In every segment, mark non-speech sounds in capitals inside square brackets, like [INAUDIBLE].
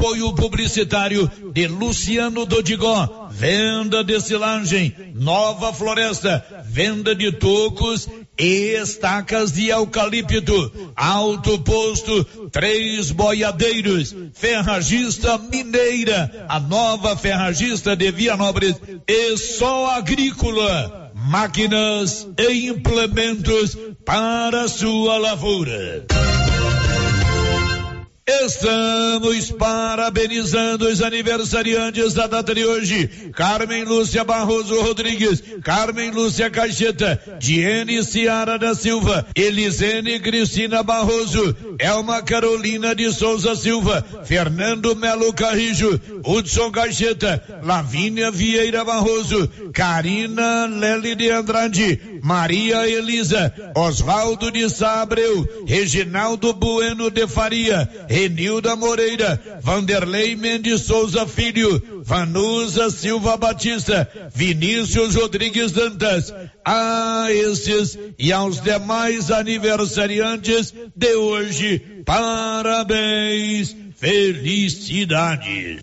apoio publicitário de Luciano Dodigó, venda de silagem, Nova Floresta, venda de tocos e estacas de eucalipto, alto posto, três boiadeiros, ferragista mineira, a nova ferragista de Vianópolis e só agrícola, máquinas e implementos para sua lavoura. Estamos parabenizando os aniversariantes da data de hoje. Carmen Lúcia Barroso Rodrigues, Carmen Lúcia Caixeta, Diene Ciara da Silva, Elisene Cristina Barroso, Elma Carolina de Souza Silva, Fernando Melo Carrijo, Hudson Caixeta, Lavínia Vieira Barroso, Karina Lely de Andrade, Maria Elisa, Oswaldo de Sabreu, Reginaldo Bueno de Faria, Renilda Moreira, Vanderlei Mendes Souza Filho, Vanusa Silva Batista, Vinícius Rodrigues Dantas, a esses e aos demais aniversariantes de hoje, parabéns, felicidades.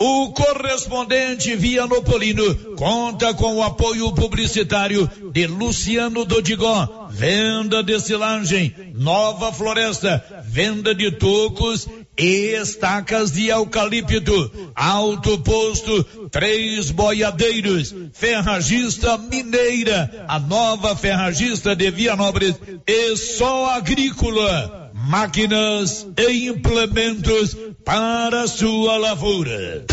O correspondente Vianopolino conta com o apoio publicitário de Luciano Dodigó, venda de silagem, Nova Floresta, venda de tocos estacas de eucalipto, alto posto, três boiadeiros, ferragista mineira, a nova ferragista de Vianópolis e só agrícola, máquinas e implementos para sua lavoura.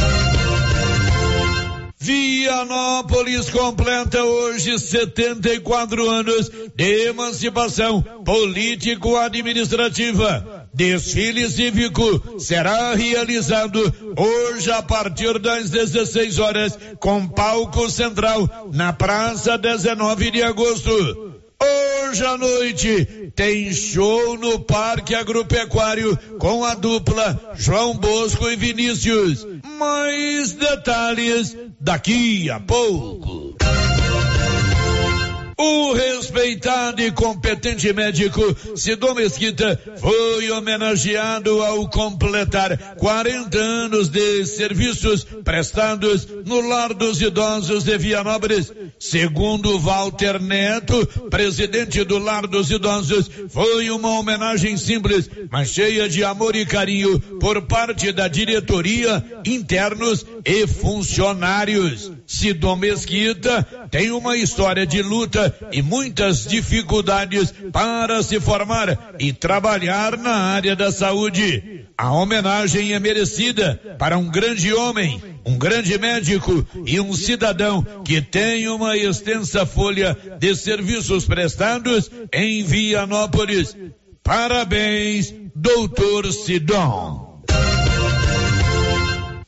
Vianópolis completa hoje 74 anos de emancipação político-administrativa. Desfile cívico será realizado hoje a partir das 16 horas com palco central na Praça 19 de Agosto. Hoje à noite tem show no Parque Agropecuário com a dupla João Bosco e Vinícius. Mais detalhes daqui a pouco. O respeitado e competente médico Sidon Mesquita foi homenageado ao completar 40 anos de serviços prestados no Lar dos Idosos de Vianópolis. Segundo Walter Neto, presidente do Lar dos Idosos, foi uma homenagem simples, mas cheia de amor e carinho por parte da diretoria, internos e funcionários. Sidon Mesquita tem uma história de luta e muitas dificuldades para se formar e trabalhar na área da saúde. A homenagem é merecida para um grande homem, um grande médico e um cidadão que tem uma extensa folha de serviços prestados em Vianópolis. Parabéns, doutor Sidon.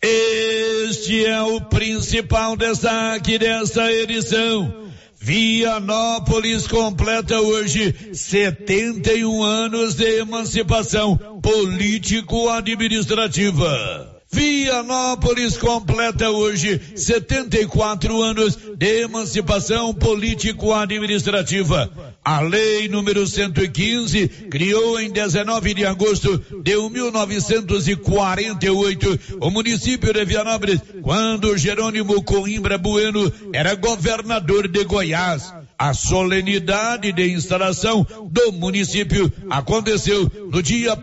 Este é o principal destaque desta edição. Vianópolis completa hoje 71 anos de emancipação político-administrativa. Vianópolis completa hoje 74 anos de emancipação político-administrativa. A lei número 115 criou em 19 de agosto de 1948 o município de Vianópolis, quando Jerônimo Coimbra Bueno era governador de Goiás. A solenidade de instalação do município aconteceu no dia 1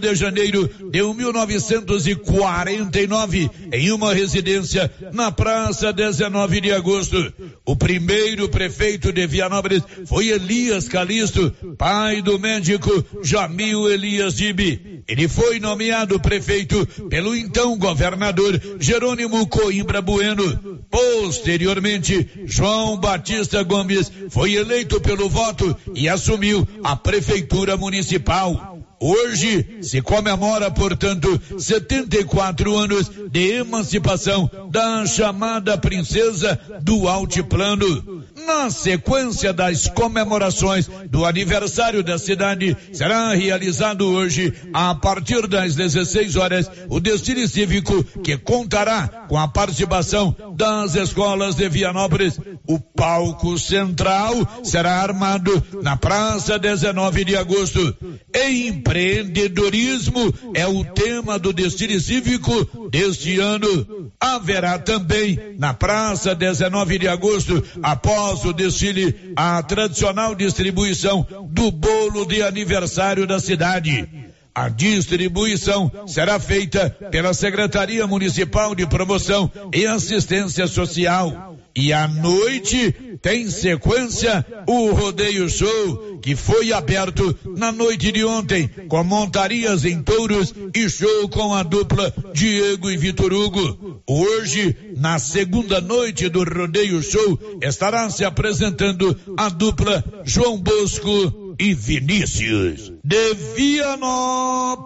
de janeiro de 1949 em uma residência na Praça 19 de Agosto. O primeiro prefeito de Vianópolis foi Elias Calisto, pai do médico Jamil Elias Dibi. Ele foi nomeado prefeito pelo então governador Jerônimo Coimbra Bueno. Posteriormente, João Batista Gomes foi eleito pelo voto e assumiu a prefeitura municipal. Hoje se comemora, portanto, 74 anos de emancipação da chamada princesa do Altiplano. Na sequência das comemorações do aniversário da cidade, será realizado hoje, a partir das 16 horas, o desfile cívico que contará com a participação das escolas de Vianópolis. O palco central será armado na Praça 19 de Agosto. Em Empreendedorismo é o tema do desfile cívico deste ano. Haverá também na praça 19 de agosto, após o desfile, a tradicional distribuição do bolo de aniversário da cidade. A distribuição será feita pela Secretaria Municipal de Promoção e Assistência Social. E à noite tem sequência o Rodeio Show, que foi aberto na noite de ontem, com montarias em touros e show com a dupla Diego e Vitor Hugo. Hoje, na segunda noite do Rodeio Show, estará se apresentando a dupla João Bosco e Vinícius. De Vianópolis,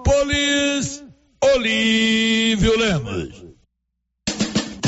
Olívio Lemos.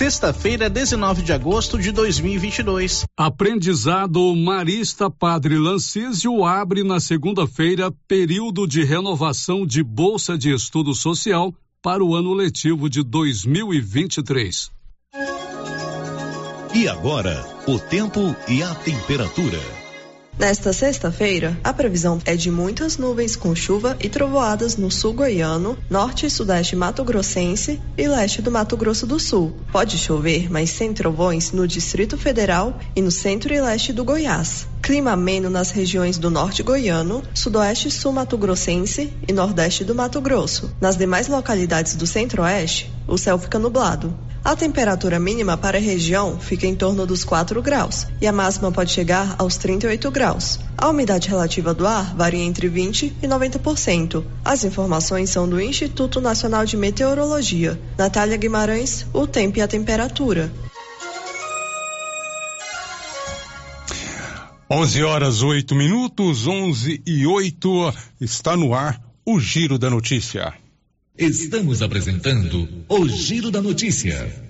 Sexta-feira, 19 de agosto de 2022. Aprendizado Marista Padre Lancísio abre na segunda-feira período de renovação de Bolsa de Estudo Social para o ano letivo de 2023. E agora, o tempo e a temperatura. Nesta sexta-feira, a previsão é de muitas nuvens com chuva e trovoadas no sul goiano, norte e sudeste mato-grossense e leste do Mato Grosso do Sul. Pode chover, mas sem trovões no Distrito Federal e no centro e leste do Goiás. Clima ameno nas regiões do norte goiano, sudoeste sul mato-grossense e nordeste do Mato Grosso. Nas demais localidades do centro-oeste, o céu fica nublado. A temperatura mínima para a região fica em torno dos 4 graus e a máxima pode chegar aos 38 graus. A umidade relativa do ar varia entre 20 e 90%. As informações são do Instituto Nacional de Meteorologia. Natália Guimarães, o tempo e a temperatura. 11 horas 8 minutos, 11 e 8, está no ar o Giro da Notícia. Estamos apresentando o Giro da Notícia.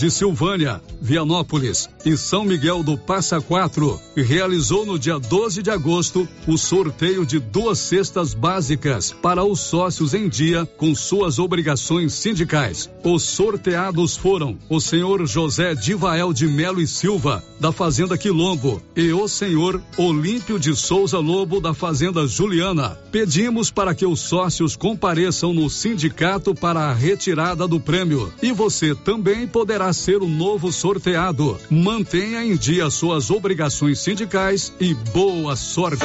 de Silvânia, Vianópolis e São Miguel do Passa Quatro realizou no dia 12 de agosto o sorteio de duas cestas básicas para os sócios em dia com suas obrigações sindicais. Os sorteados foram o senhor José Divael de Melo e Silva, da Fazenda Quilombo, e o senhor Olímpio de Souza Lobo, da Fazenda Juliana. Pedimos para que os sócios compareçam no sindicato para a retirada do prêmio. E você também poderá ser o novo sorteado. Mantenha em dia suas obrigações sindicais e boa sorte.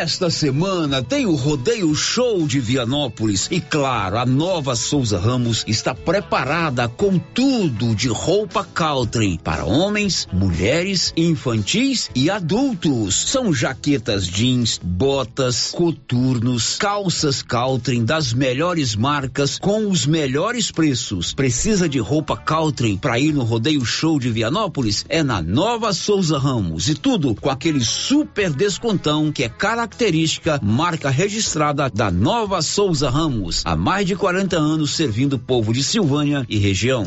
Esta semana tem o Rodeio Show de Vianópolis e claro, a nova Souza Ramos está preparada com tudo de roupa Caltrim para homens, mulheres, infantis e adultos. São jaquetas jeans, botas, coturnos, calças Caltrim das melhores marcas com os melhores preços. Precisa de roupa Caltrim para ir no Rodeio Show de Vianópolis? É na Nova Souza Ramos e tudo com aquele super descontão que é característico característica, marca registrada da Nova Souza Ramos, há mais de 40 anos servindo o povo de Silvânia e região.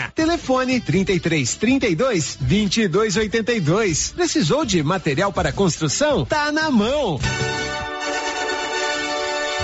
Telefone 33 32 22 82. Precisou de material para construção? Tá na mão.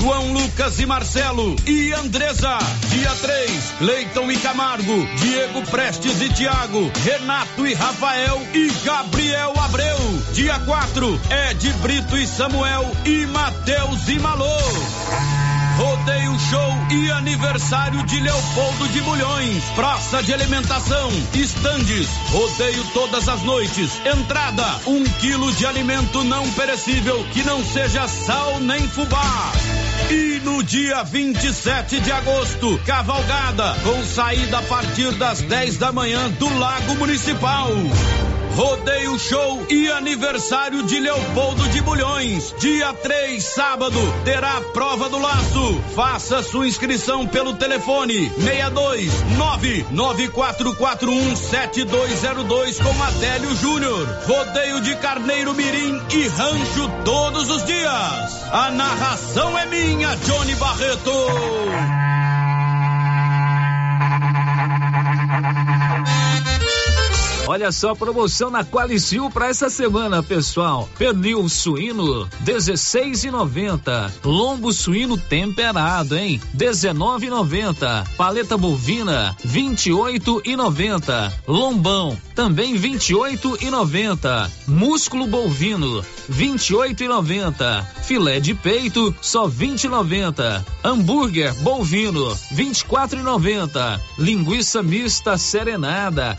João Lucas e Marcelo e Andresa. Dia 3, Leiton e Camargo, Diego Prestes e Tiago, Renato e Rafael e Gabriel Abreu. Dia 4, Ed Brito e Samuel e Matheus e Malô. Rodeio Show e aniversário de Leopoldo de Bulhões. Praça de alimentação, estandes, rodeio todas as noites. Entrada, um quilo de alimento não perecível que não seja sal nem fubá. E no dia 27 de agosto, cavalgada com saída a partir das 10 da manhã do Lago Municipal. Rodeio Show e aniversário de Leopoldo de Bulhões. Dia 3, sábado, terá a prova do laço. Faça sua inscrição pelo telefone 62 994417202 com Adélio Júnior. Rodeio de Carneiro Mirim e Rancho todos os dias. A narração é minha, Johnny Barreto. Olha só a promoção na Qualicil para essa semana, pessoal. Pernil suíno 16,90. Lombo suíno temperado, hein? 19,90. Paleta bovina 28,90. Lombão também 28,90. Músculo bovino 28,90. Filé de peito só 20,90. Hambúrguer bovino 24,90. Linguiça mista serenada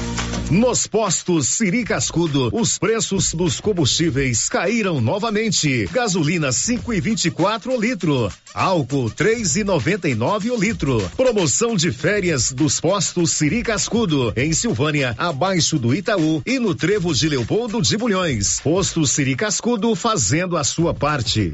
Nos postos Siri Cascudo, os preços dos combustíveis caíram novamente. Gasolina 5 e 24 o litro, álcool 3 e 99 o litro. Promoção de férias dos postos Siri Cascudo em Silvânia, abaixo do Itaú e no Trevo de Leopoldo de Bulhões. Posto Siri Cascudo fazendo a sua parte.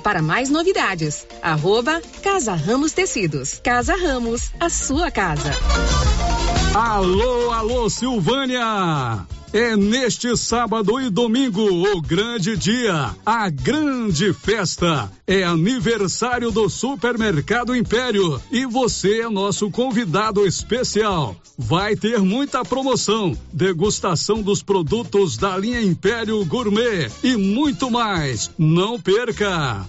para mais novidades. Arroba Casa Ramos Tecidos. Casa Ramos, a sua casa. Alô, alô, Silvânia! É neste sábado e domingo o grande dia, a grande festa. É aniversário do Supermercado Império e você é nosso convidado especial. Vai ter muita promoção, degustação dos produtos da linha Império Gourmet e muito mais. Não perca!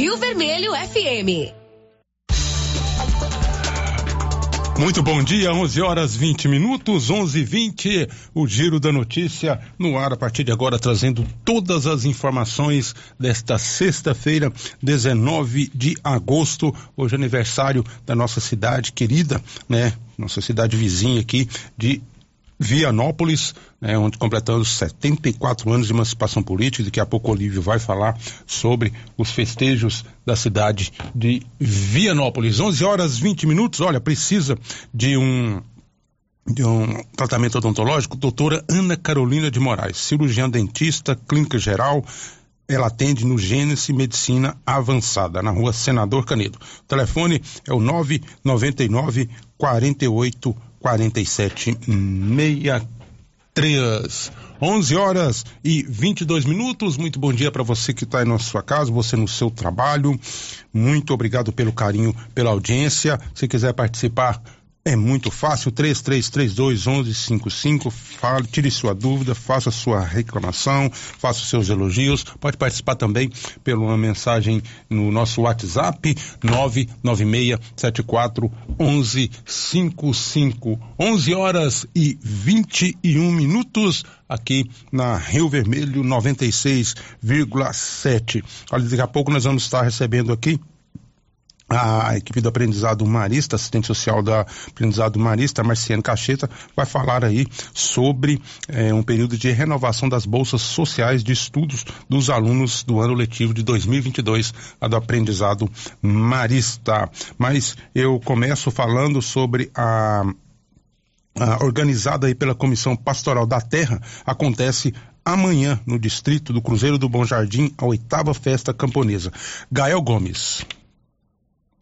Rio Vermelho FM. Muito bom dia, 11 horas 20 minutos, 11 e 20 o Giro da Notícia no ar a partir de agora, trazendo todas as informações desta sexta-feira, 19 de agosto. Hoje é aniversário da nossa cidade querida, né? Nossa cidade vizinha aqui de Vianópolis, né, onde completamos 74 anos de emancipação política. Daqui a pouco o Olívio vai falar sobre os festejos da cidade de Vianópolis. 11 horas 20 minutos. Olha, precisa de um de um tratamento odontológico, doutora Ana Carolina de Moraes, cirurgiã dentista, clínica geral. Ela atende no Gênesis Medicina Avançada, na rua Senador Canedo. O telefone é o 999 48 4763. 11 horas e 22 minutos. Muito bom dia para você que está na sua casa, você no seu trabalho. Muito obrigado pelo carinho, pela audiência. Se quiser participar, é muito fácil, 3332 1155. Fale, tire sua dúvida, faça sua reclamação, faça seus elogios. Pode participar também pela mensagem no nosso WhatsApp 99674 1155. 11 horas e 21 minutos aqui na Rio Vermelho 96,7. Olha, daqui a pouco nós vamos estar recebendo aqui a equipe do aprendizado marista, assistente social da aprendizado marista, Marciane Cacheta, vai falar aí sobre eh, um período de renovação das bolsas sociais de estudos dos alunos do ano letivo de 2022, a do aprendizado marista. Mas eu começo falando sobre a, a organizada aí pela Comissão Pastoral da Terra, acontece amanhã no distrito do Cruzeiro do Bom Jardim, a oitava festa camponesa. Gael Gomes.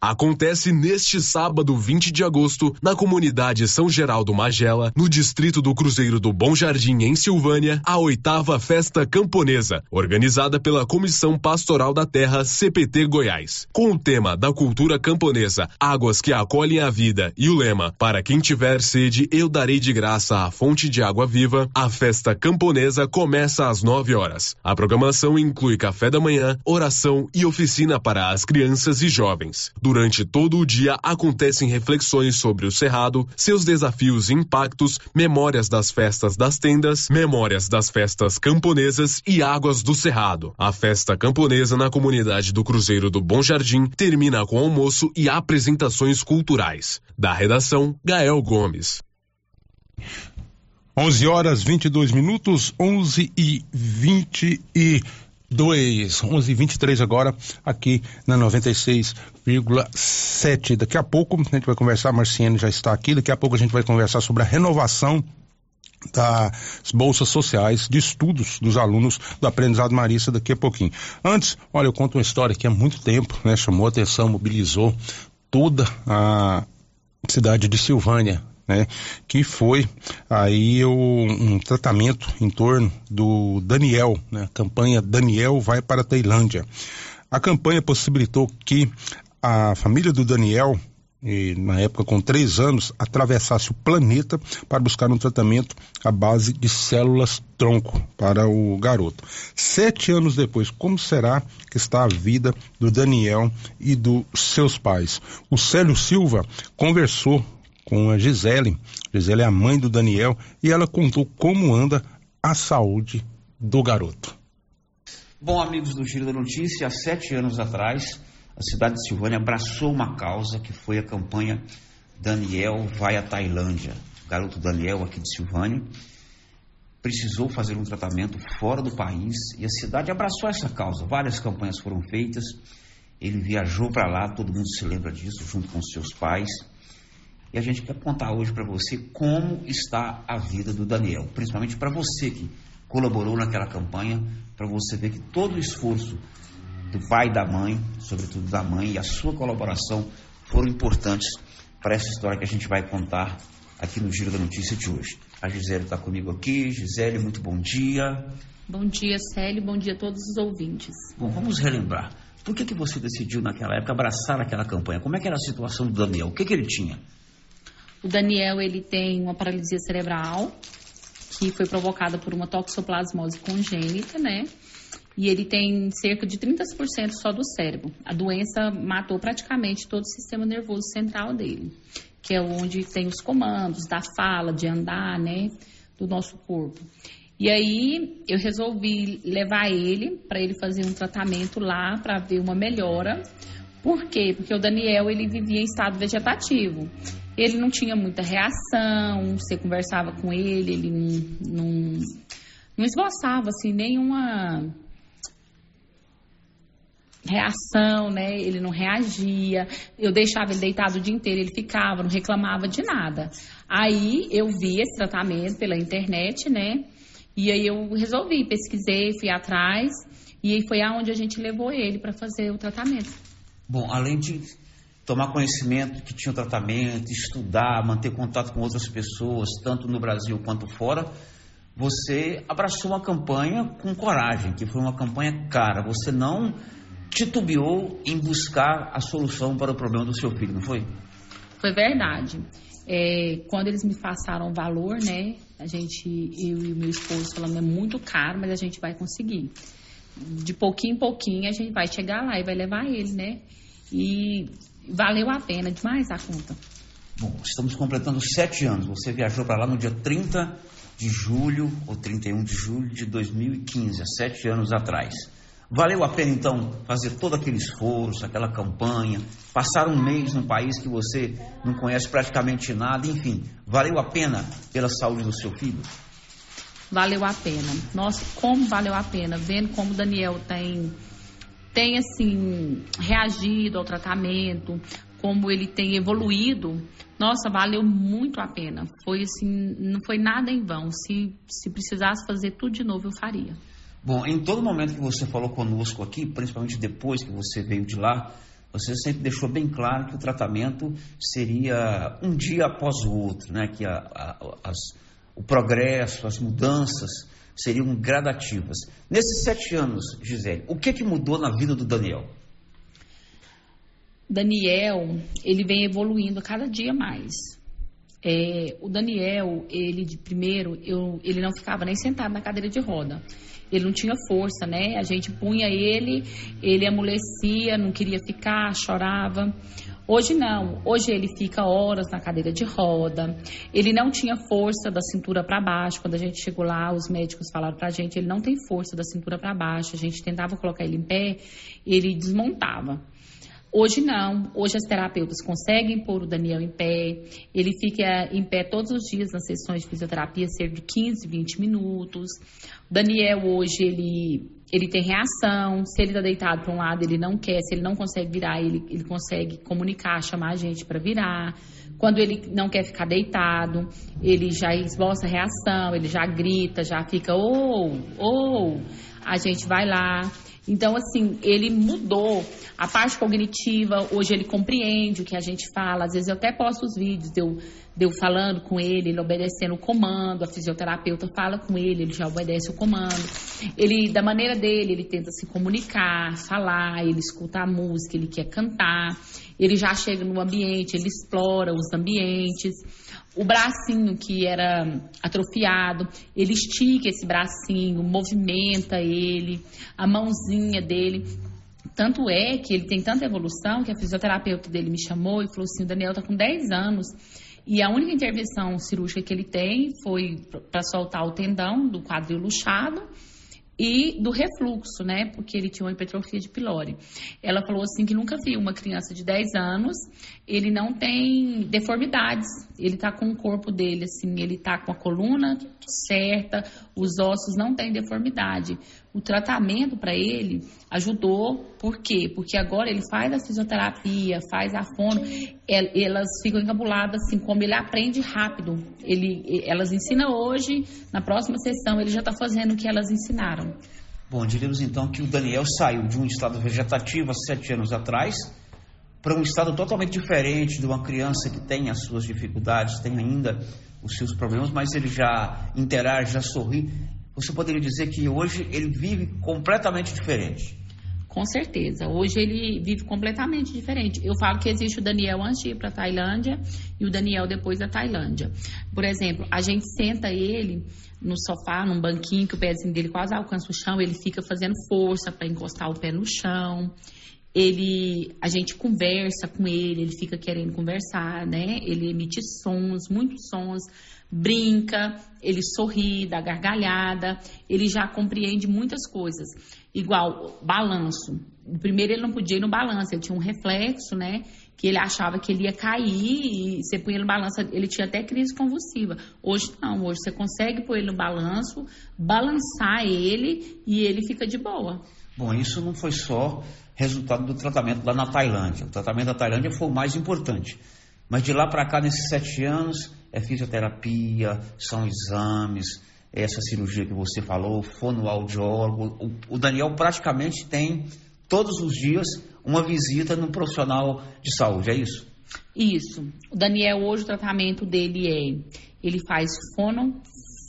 Acontece neste sábado 20 de agosto, na comunidade São Geraldo Magela, no distrito do Cruzeiro do Bom Jardim, em Silvânia, a oitava festa camponesa, organizada pela Comissão Pastoral da Terra CPT Goiás. Com o tema da cultura camponesa, Águas que acolhem a vida e o lema Para quem tiver sede, eu darei de graça a fonte de água viva, a festa camponesa começa às 9 horas. A programação inclui café da manhã, oração e oficina para as crianças e jovens. Durante todo o dia acontecem reflexões sobre o Cerrado, seus desafios e impactos, memórias das festas das tendas, memórias das festas camponesas e águas do Cerrado. A festa camponesa na comunidade do Cruzeiro do Bom Jardim termina com almoço e apresentações culturais. Da redação, Gael Gomes. 11 horas 22 minutos, 11 e 20 e 2, 11 23 agora, aqui na 96,7. Daqui a pouco a gente vai conversar, a Marciane já está aqui, daqui a pouco a gente vai conversar sobre a renovação das bolsas sociais de estudos dos alunos do aprendizado marista daqui a pouquinho. Antes, olha, eu conto uma história que há muito tempo, né, chamou atenção, mobilizou toda a cidade de Silvânia, né? Que foi aí o, um tratamento em torno do Daniel, né? Campanha Daniel vai para a Tailândia. A campanha possibilitou que a família do Daniel e, na época com três anos, atravessasse o planeta para buscar um tratamento à base de células tronco para o garoto. Sete anos depois, como será que está a vida do Daniel e dos seus pais? O Célio Silva conversou com a Gisele. Gisele é a mãe do Daniel e ela contou como anda a saúde do garoto. Bom, amigos do Giro da Notícia, há sete anos atrás, a cidade de Silvânia abraçou uma causa que foi a campanha Daniel vai à Tailândia. O garoto Daniel, aqui de Silvânia, precisou fazer um tratamento fora do país e a cidade abraçou essa causa. Várias campanhas foram feitas. Ele viajou para lá, todo mundo se lembra disso, junto com seus pais. E a gente quer contar hoje para você como está a vida do Daniel, principalmente para você que colaborou naquela campanha, para você ver que todo o esforço do pai e da mãe, sobretudo da mãe, e a sua colaboração foram importantes para essa história que a gente vai contar aqui no Giro da Notícia de hoje. A Gisele está comigo aqui. Gisele, muito bom dia. Bom dia, Célio. Bom dia a todos os ouvintes. Bom, vamos relembrar. Por que, que você decidiu naquela época abraçar aquela campanha? Como é que era a situação do Daniel? O que, que ele tinha? O Daniel ele tem uma paralisia cerebral que foi provocada por uma toxoplasmose congênita, né? E ele tem cerca de 30% só do cérebro. A doença matou praticamente todo o sistema nervoso central dele, que é onde tem os comandos da fala, de andar, né, do nosso corpo. E aí eu resolvi levar ele para ele fazer um tratamento lá para ver uma melhora. Por quê? Porque o Daniel ele vivia em estado vegetativo. Ele não tinha muita reação, você conversava com ele, ele não, não, não esboçava assim nenhuma reação, né? Ele não reagia. Eu deixava ele deitado o dia inteiro, ele ficava, não reclamava de nada. Aí eu vi esse tratamento pela internet, né? E aí eu resolvi, pesquisei, fui atrás e aí foi aonde a gente levou ele para fazer o tratamento. Bom, além de tomar conhecimento que tinha o tratamento, estudar, manter contato com outras pessoas, tanto no Brasil quanto fora, você abraçou uma campanha com coragem, que foi uma campanha cara. Você não titubeou em buscar a solução para o problema do seu filho, não foi? Foi verdade. É, quando eles me passaram o valor, né? A gente, eu e meu esposo falando, é muito caro, mas a gente vai conseguir. De pouquinho em pouquinho a gente vai chegar lá e vai levar ele, né? E valeu a pena demais a conta. Bom, estamos completando sete anos. Você viajou para lá no dia 30 de julho ou 31 de julho de 2015, há sete anos atrás. Valeu a pena então fazer todo aquele esforço, aquela campanha, passar um mês num país que você não conhece praticamente nada, enfim, valeu a pena pela saúde do seu filho? Valeu a pena. Nossa, como valeu a pena, vendo como o Daniel tem, tem assim, reagido ao tratamento, como ele tem evoluído, nossa, valeu muito a pena. Foi assim, não foi nada em vão. Se, se precisasse fazer tudo de novo, eu faria. Bom, em todo momento que você falou conosco aqui, principalmente depois que você veio de lá, você sempre deixou bem claro que o tratamento seria um dia após o outro, né? que a, a, as, o progresso, as mudanças seriam gradativas. Nesses sete anos, Gisele, o que, que mudou na vida do Daniel? Daniel, ele vem evoluindo cada dia mais. É, o Daniel, ele de primeiro, eu, ele não ficava nem sentado na cadeira de roda ele não tinha força, né? A gente punha ele, ele amolecia, não queria ficar, chorava. Hoje não, hoje ele fica horas na cadeira de roda. Ele não tinha força da cintura para baixo. Quando a gente chegou lá, os médicos falaram pra gente, ele não tem força da cintura para baixo. A gente tentava colocar ele em pé, ele desmontava. Hoje não. Hoje as terapeutas conseguem pôr o Daniel em pé. Ele fica em pé todos os dias nas sessões de fisioterapia, cerca de 15, 20 minutos. O Daniel hoje ele ele tem reação. Se ele está deitado para um lado, ele não quer. Se ele não consegue virar, ele, ele consegue comunicar, chamar a gente para virar. Quando ele não quer ficar deitado, ele já esboça reação, ele já grita, já fica ou, oh, ou. Oh. A gente vai lá. Então, assim, ele mudou a parte cognitiva. Hoje ele compreende o que a gente fala. Às vezes eu até posto os vídeos de eu, de eu falando com ele, ele obedecendo o comando. A fisioterapeuta fala com ele, ele já obedece o comando. Ele, da maneira dele, ele tenta se comunicar, falar, ele escuta a música, ele quer cantar. Ele já chega no ambiente, ele explora os ambientes o bracinho que era atrofiado, ele estica esse bracinho, movimenta ele, a mãozinha dele. Tanto é que ele tem tanta evolução que a fisioterapeuta dele me chamou e falou assim: o Daniel está com 10 anos e a única intervenção cirúrgica que ele tem foi para soltar o tendão do quadril luxado e do refluxo, né? Porque ele tinha uma hipertrofia de pylori. Ela falou assim que nunca viu uma criança de 10 anos, ele não tem deformidades, ele tá com o corpo dele assim, ele tá com a coluna certa, os ossos não têm deformidade. O tratamento para ele ajudou, por quê? Porque agora ele faz a fisioterapia, faz a fono, elas ficam encabuladas assim, como ele aprende rápido. Ele, elas ensinam hoje, na próxima sessão ele já está fazendo o que elas ensinaram. Bom, diríamos então que o Daniel saiu de um estado vegetativo há sete anos atrás para um estado totalmente diferente de uma criança que tem as suas dificuldades, tem ainda os seus problemas, mas ele já interage, já sorri. Você poderia dizer que hoje ele vive completamente diferente. Com certeza. Hoje ele vive completamente diferente. Eu falo que existe o Daniel antes de ir para a Tailândia e o Daniel depois da Tailândia. Por exemplo, a gente senta ele no sofá, num banquinho que o pezinho dele quase alcança o chão, ele fica fazendo força para encostar o pé no chão. ele a gente conversa com ele, ele fica querendo conversar, né? Ele emite sons, muitos sons, brinca, ele sorri, dá gargalhada, ele já compreende muitas coisas. Igual balanço. Primeiro ele não podia ir no balanço, ele tinha um reflexo, né? Que ele achava que ele ia cair e você põe ele no balanço, ele tinha até crise convulsiva. Hoje não, hoje você consegue pôr ele no balanço, balançar ele e ele fica de boa. Bom, isso não foi só resultado do tratamento lá na Tailândia. O tratamento da Tailândia foi o mais importante. Mas de lá para cá, nesses sete anos, é fisioterapia, são exames, essa cirurgia que você falou, fonoaudiólogo. O, Daniel praticamente tem todos os dias uma visita no profissional de saúde, é isso? Isso. O Daniel, hoje, o tratamento dele é: ele faz fono,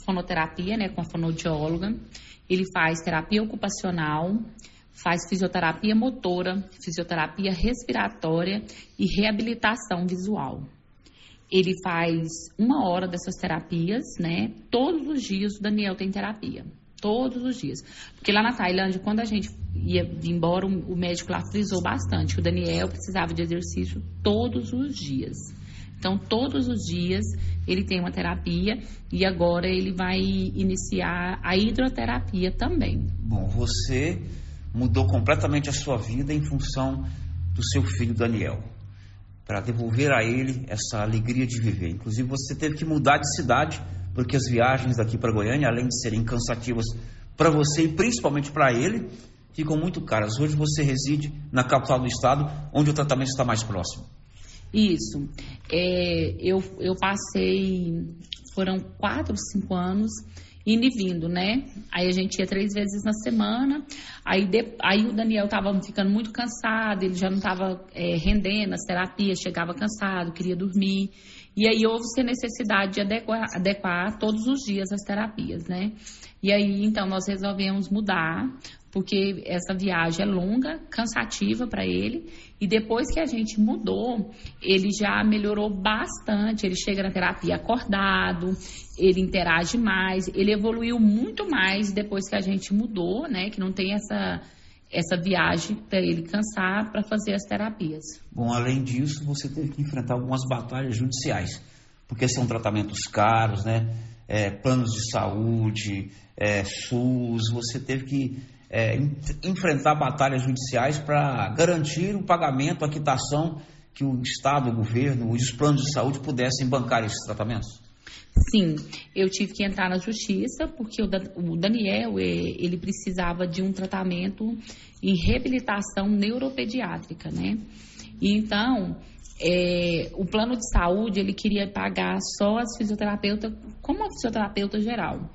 fonoterapia, né, com a fonoaudióloga, ele faz terapia ocupacional, faz fisioterapia motora, fisioterapia respiratória e reabilitação visual. Ele faz uma hora dessas terapias, né? Todos os dias o Daniel tem terapia. Todos os dias. Porque lá na Tailândia, quando a gente ia embora, o médico lá frisou bastante que o Daniel precisava de exercício todos os dias. Então, todos os dias ele tem uma terapia e agora ele vai iniciar a hidroterapia também. Bom, você mudou completamente a sua vida em função do seu filho Daniel, para devolver a ele essa alegria de viver. Inclusive, você teve que mudar de cidade, porque as viagens daqui para Goiânia, além de serem cansativas para você e principalmente para ele, ficam muito caras. Hoje você reside na capital do estado, onde o tratamento está mais próximo. Isso. É, eu, eu passei, foram quatro, cinco anos indo e vindo, né? Aí a gente ia três vezes na semana. Aí, de, aí o Daniel tava ficando muito cansado, ele já não estava é, rendendo as terapias, chegava cansado, queria dormir. E aí houve-se a necessidade de adequar, adequar todos os dias as terapias, né? E aí, então, nós resolvemos mudar porque essa viagem é longa, cansativa para ele. E depois que a gente mudou, ele já melhorou bastante. Ele chega na terapia acordado, ele interage mais, ele evoluiu muito mais depois que a gente mudou, né? Que não tem essa essa viagem para ele cansar para fazer as terapias. Bom, além disso, você teve que enfrentar algumas batalhas judiciais, porque são tratamentos caros, né? É, planos de saúde, é, SUS, você teve que é, enfrentar batalhas judiciais para garantir o pagamento, a quitação que o Estado, o governo, os planos de saúde pudessem bancar esses tratamentos? Sim, eu tive que entrar na justiça porque o Daniel ele precisava de um tratamento em reabilitação neuropediátrica, né? E então é, o plano de saúde ele queria pagar só as fisioterapeutas como a fisioterapeuta geral.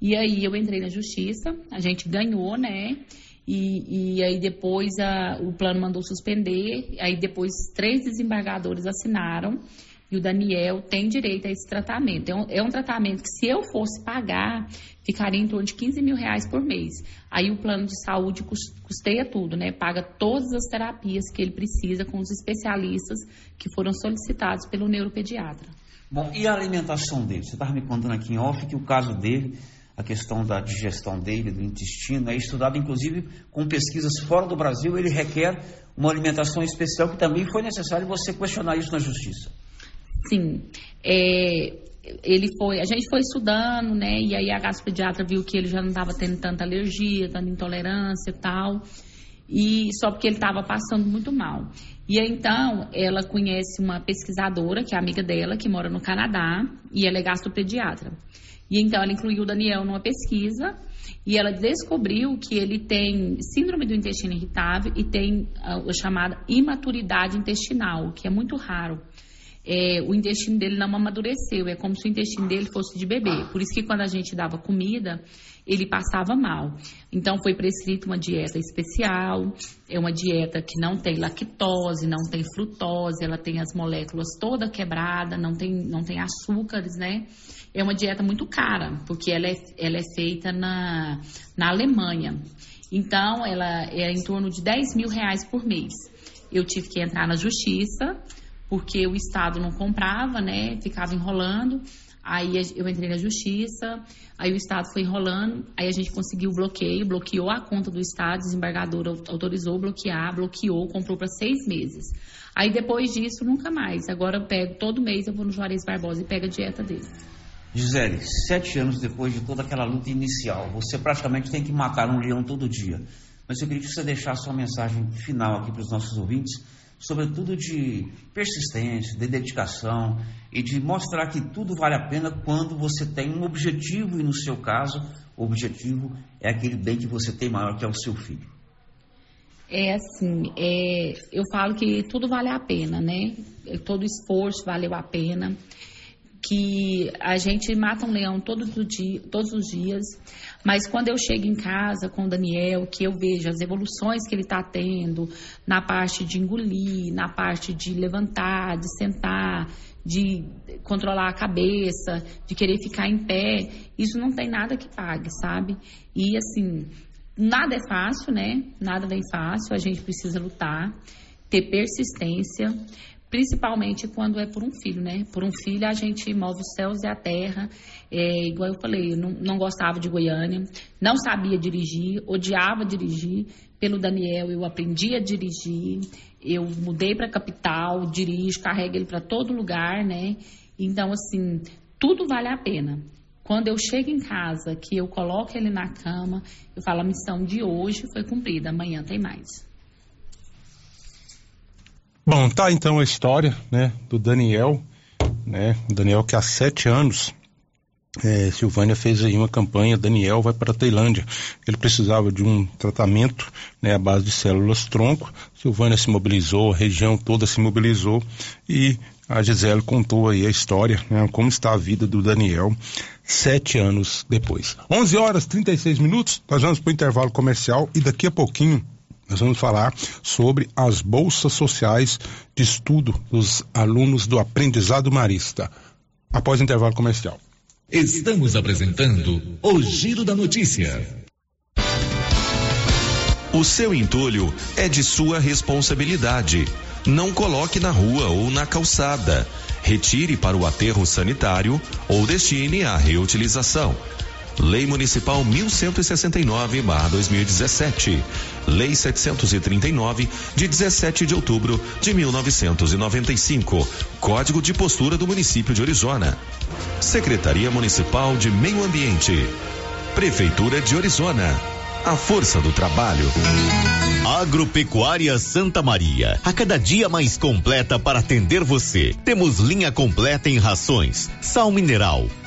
E aí eu entrei na justiça, a gente ganhou, né? E, e aí depois a, o plano mandou suspender, aí depois três desembargadores assinaram e o Daniel tem direito a esse tratamento. É um, é um, tratamento que, se eu fosse pagar, ficaria em torno de 15 mil reais por mês. Aí o plano de saúde custeia tudo, né? Paga todas as terapias que ele precisa com os especialistas que foram solicitados pelo neuropediatra. Bom, e a alimentação dele? Você estava me contando aqui em off que o caso dele a questão da digestão dele, do intestino, é estudado inclusive com pesquisas fora do Brasil, ele requer uma alimentação especial que também foi necessário você questionar isso na justiça. Sim, é, ele foi, a gente foi estudando, né, e aí a gastropediatra viu que ele já não estava tendo tanta alergia, tanta intolerância e tal, e só porque ele estava passando muito mal. E então, ela conhece uma pesquisadora, que é amiga dela, que mora no Canadá, e ela é gastropediatra. E então ela incluiu o Daniel numa pesquisa e ela descobriu que ele tem síndrome do intestino irritável e tem a, a chamada imaturidade intestinal, que é muito raro. É, o intestino dele não amadureceu, é como se o intestino dele fosse de bebê. Por isso que quando a gente dava comida, ele passava mal. Então foi prescrita uma dieta especial, é uma dieta que não tem lactose, não tem frutose, ela tem as moléculas toda quebrada, não tem, não tem açúcares, né? É uma dieta muito cara, porque ela é, ela é feita na, na Alemanha. Então, ela é em torno de 10 mil reais por mês. Eu tive que entrar na justiça, porque o Estado não comprava, né? Ficava enrolando. Aí eu entrei na justiça, aí o Estado foi enrolando, aí a gente conseguiu o bloqueio, bloqueou a conta do Estado, desembargador autorizou bloquear, bloqueou, comprou para seis meses. Aí depois disso, nunca mais. Agora eu pego, todo mês eu vou no Juarez Barbosa e pego a dieta dele. Gisele, sete anos depois de toda aquela luta inicial, você praticamente tem que matar um leão todo dia. Mas eu queria que você deixasse uma mensagem final aqui para os nossos ouvintes sobretudo de persistência, de dedicação e de mostrar que tudo vale a pena quando você tem um objetivo e no seu caso, o objetivo é aquele bem que você tem maior, que é o seu filho. É assim, é, eu falo que tudo vale a pena, né? Todo esforço valeu a pena que a gente mata um leão todos, dia, todos os dias, mas quando eu chego em casa com o Daniel, que eu vejo as evoluções que ele está tendo na parte de engolir, na parte de levantar, de sentar, de controlar a cabeça, de querer ficar em pé, isso não tem nada que pague, sabe? E assim, nada é fácil, né? Nada vem fácil, a gente precisa lutar, ter persistência principalmente quando é por um filho, né? Por um filho a gente move os céus e a terra. É, igual eu falei, eu não, não gostava de Goiânia, não sabia dirigir, odiava dirigir. Pelo Daniel eu aprendi a dirigir, eu mudei para a capital, dirijo, carrego ele para todo lugar, né? Então, assim, tudo vale a pena. Quando eu chego em casa, que eu coloco ele na cama, eu falo, a missão de hoje foi cumprida, amanhã tem mais. Bom, tá então a história, né, do Daniel, né, o Daniel que há sete anos, é, Silvânia fez aí uma campanha, Daniel vai para a Tailândia. Ele precisava de um tratamento, né, à base de células tronco. Silvânia se mobilizou, a região toda se mobilizou e a Gisele contou aí a história, né, como está a vida do Daniel sete anos depois. 11 horas 36 minutos, nós vamos para o intervalo comercial e daqui a pouquinho nós vamos falar sobre as bolsas sociais de estudo dos alunos do aprendizado marista. Após o intervalo comercial. Estamos apresentando o Giro da Notícia. O seu entulho é de sua responsabilidade. Não coloque na rua ou na calçada. Retire para o aterro sanitário ou destine à reutilização. Lei Municipal 1169/2017. Lei 739 de 17 de outubro de 1995. Código de postura do município de Orizona. Secretaria Municipal de Meio Ambiente. Prefeitura de Orizona. A força do trabalho. Agropecuária Santa Maria, a cada dia mais completa para atender você. Temos linha completa em rações, sal mineral,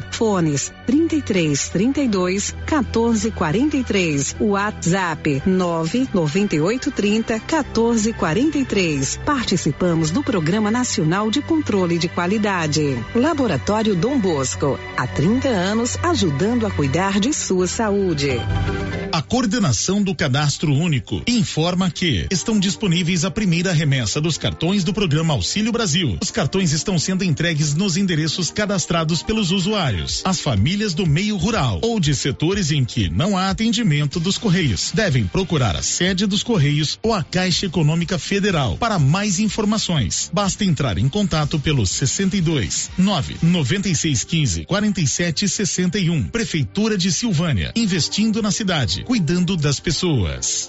Fones 33 32 14 43. WhatsApp 998 30 14 43. Participamos do Programa Nacional de Controle de Qualidade. Laboratório Dom Bosco. Há 30 anos ajudando a cuidar de sua saúde. A coordenação do Cadastro Único informa que estão disponíveis a primeira remessa dos cartões do programa Auxílio Brasil. Os cartões estão sendo entregues nos endereços cadastrados pelos usuários. As famílias do meio rural ou de setores em que não há atendimento dos Correios devem procurar a sede dos Correios ou a Caixa Econômica Federal. Para mais informações, basta entrar em contato pelo 62 9 96 15 47 61. Prefeitura de Silvânia, investindo na cidade, cuidando das pessoas.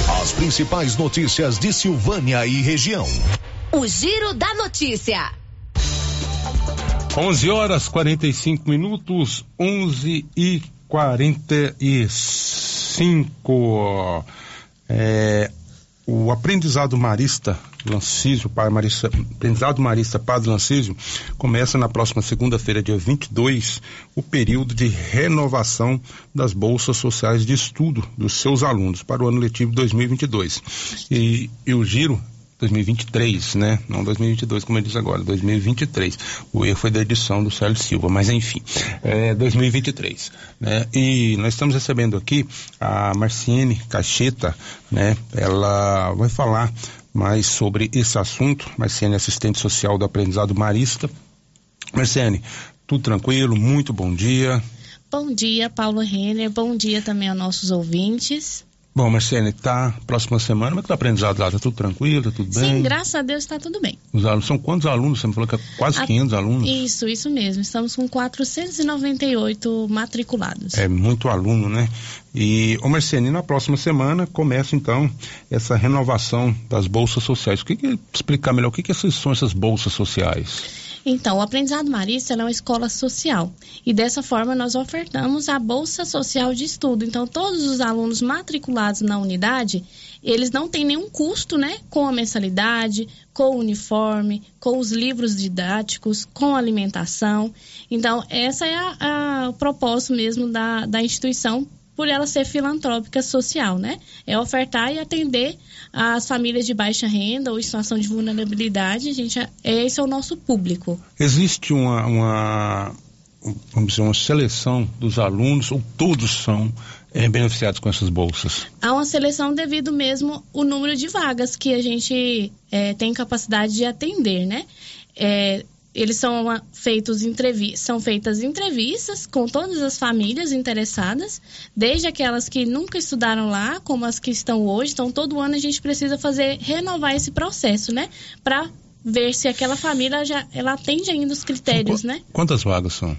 As principais notícias de Silvânia e região. O Giro da Notícia. 11 horas 45 minutos, 11 e 45. É, o aprendizado marista Lancísio, Padre Marista, aprendizado marista Padre Lancísio, começa na próxima segunda-feira, dia 22, o período de renovação das bolsas sociais de estudo dos seus alunos para o ano letivo 2022. E, e o giro 2023, né? Não 2022, como eu disse agora, 2023. O erro foi da edição do Célio Silva, mas enfim, é 2023, né? E nós estamos recebendo aqui a Marciene Cacheta, né? Ela vai falar mais sobre esse assunto. Marciene, assistente social do aprendizado marista. Marciene, tudo tranquilo? Muito bom dia. Bom dia, Paulo Renner. Bom dia também aos nossos ouvintes. Bom, Marcene, tá próxima semana, como é que tá o aprendizado lá? Tá tudo tranquilo, tá tudo bem? Sim, graças a Deus está tudo bem. Os alunos, são quantos alunos? Você me falou que é quase a, 500 alunos. Isso, isso mesmo. Estamos com 498 matriculados. É muito aluno, né? E, ô Marcene, na próxima semana começa então essa renovação das bolsas sociais. O que, que explicar melhor o que, que são essas bolsas sociais? Então, o Aprendizado Marista é uma escola social e dessa forma nós ofertamos a Bolsa Social de Estudo. Então, todos os alunos matriculados na unidade, eles não têm nenhum custo, né, com a mensalidade, com o uniforme, com os livros didáticos, com a alimentação. Então, essa é a, a, o propósito mesmo da, da instituição por ela ser filantrópica social, né? É ofertar e atender as famílias de baixa renda ou em situação de vulnerabilidade. Gente, esse é o nosso público. Existe uma, uma vamos dizer, uma seleção dos alunos, ou todos são é, beneficiados com essas bolsas? Há uma seleção devido mesmo o número de vagas que a gente é, tem capacidade de atender, né? É, eles são feitos são feitas entrevistas com todas as famílias interessadas, desde aquelas que nunca estudaram lá, como as que estão hoje. Então, todo ano a gente precisa fazer renovar esse processo, né, para ver se aquela família já ela atende ainda os critérios, né? Quantas vagas são?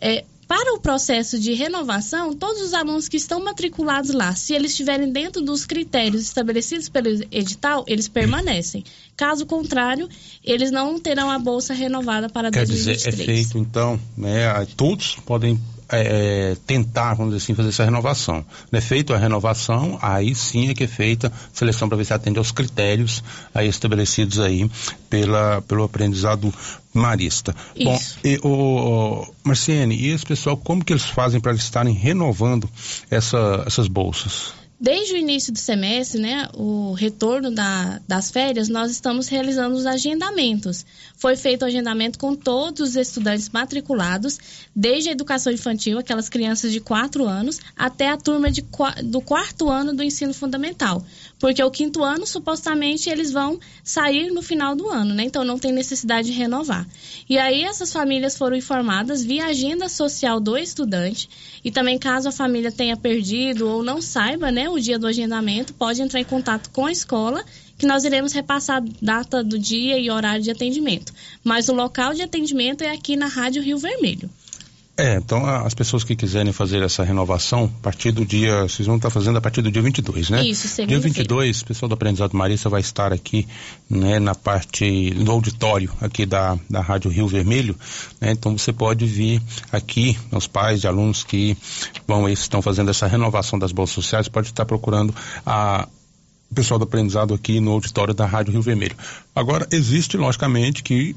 É, para o processo de renovação, todos os alunos que estão matriculados lá, se eles estiverem dentro dos critérios estabelecidos pelo edital, eles permanecem. Caso contrário, eles não terão a bolsa renovada para Quer 2023. dizer, é feito então, né? Todos podem é, tentar, vamos dizer assim, fazer essa renovação. Não é feita a renovação, aí sim é que é feita a seleção para ver se atende aos critérios aí estabelecidos aí pela, pelo aprendizado marista. Isso. Bom, e, o, Marciene, e esse pessoal, como que eles fazem para estarem renovando essa, essas bolsas? Desde o início do semestre, né, o retorno da, das férias, nós estamos realizando os agendamentos. Foi feito o agendamento com todos os estudantes matriculados, desde a educação infantil, aquelas crianças de 4 anos, até a turma de, do quarto ano do ensino fundamental. Porque o quinto ano, supostamente, eles vão sair no final do ano, né? Então não tem necessidade de renovar. E aí essas famílias foram informadas via agenda social do estudante. E também, caso a família tenha perdido ou não saiba, né? O dia do agendamento, pode entrar em contato com a escola, que nós iremos repassar a data do dia e horário de atendimento. Mas o local de atendimento é aqui na Rádio Rio Vermelho. É, então as pessoas que quiserem fazer essa renovação, a partir do dia, vocês vão estar fazendo a partir do dia 22, né? Isso, segunda Dia 22, o pessoal do Aprendizado Marista vai estar aqui, né, na parte, no auditório aqui da, da Rádio Rio Vermelho, né? Então você pode vir aqui, os pais de alunos que vão, estão fazendo essa renovação das bolsas sociais, pode estar procurando a, o pessoal do aprendizado aqui no auditório da Rádio Rio Vermelho. Agora, existe, logicamente, que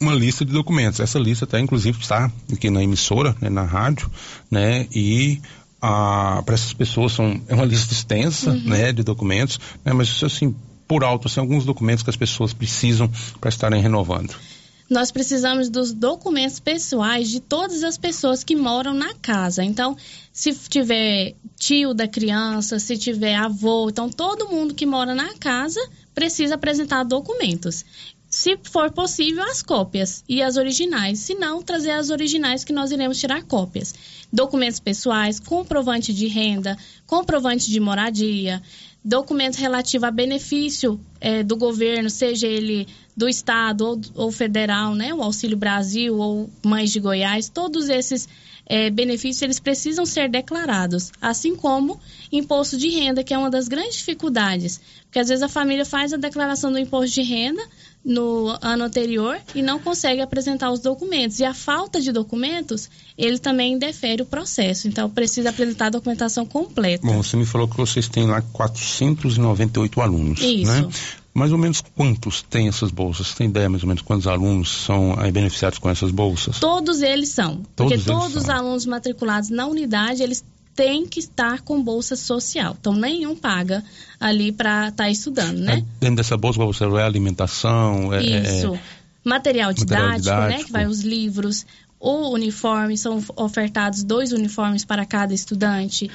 uma lista de documentos. Essa lista até inclusive está aqui na emissora, né, na rádio, né? E ah, para essas pessoas são é uma lista extensa, Uhum. né, de documentos, né, mas assim por alto, assim, alguns documentos que as pessoas precisam para estarem renovando. Nós precisamos dos documentos pessoais de todas as pessoas que moram na casa. Então, se tiver tio da criança, se tiver avô, então todo mundo que mora na casa precisa apresentar documentos. Se for possível, as cópias e as originais. Se não, trazer as originais que nós iremos tirar cópias. Documentos pessoais, comprovante de renda, comprovante de moradia, documentos relativos a benefício eh, do governo, seja ele do estado ou, ou federal, né, o Auxílio Brasil ou Mães de Goiás, todos esses eh, benefícios eles precisam ser declarados, assim como imposto de renda, que é uma das grandes dificuldades, porque às vezes a família faz a declaração do imposto de renda no ano anterior e não consegue apresentar os documentos. E a falta de documentos, ele também indefere o processo. Então, precisa apresentar a documentação completa. Bom, você me falou que vocês têm lá 498 alunos, Isso. né? Mais ou menos quantos têm essas bolsas? Você tem ideia mais ou menos quantos alunos são aí beneficiados com essas bolsas? Todos eles são. Todos porque eles todos os são. alunos matriculados na unidade, eles têm que estar com bolsa social. Então, nenhum paga ali para estar estudando, né? Dentro dessa bolsa, você é alimentação, é, Isso. é- Material didático, Material né? didático. Que vai os livros, o uniforme, são ofertados dois uniformes para cada estudante.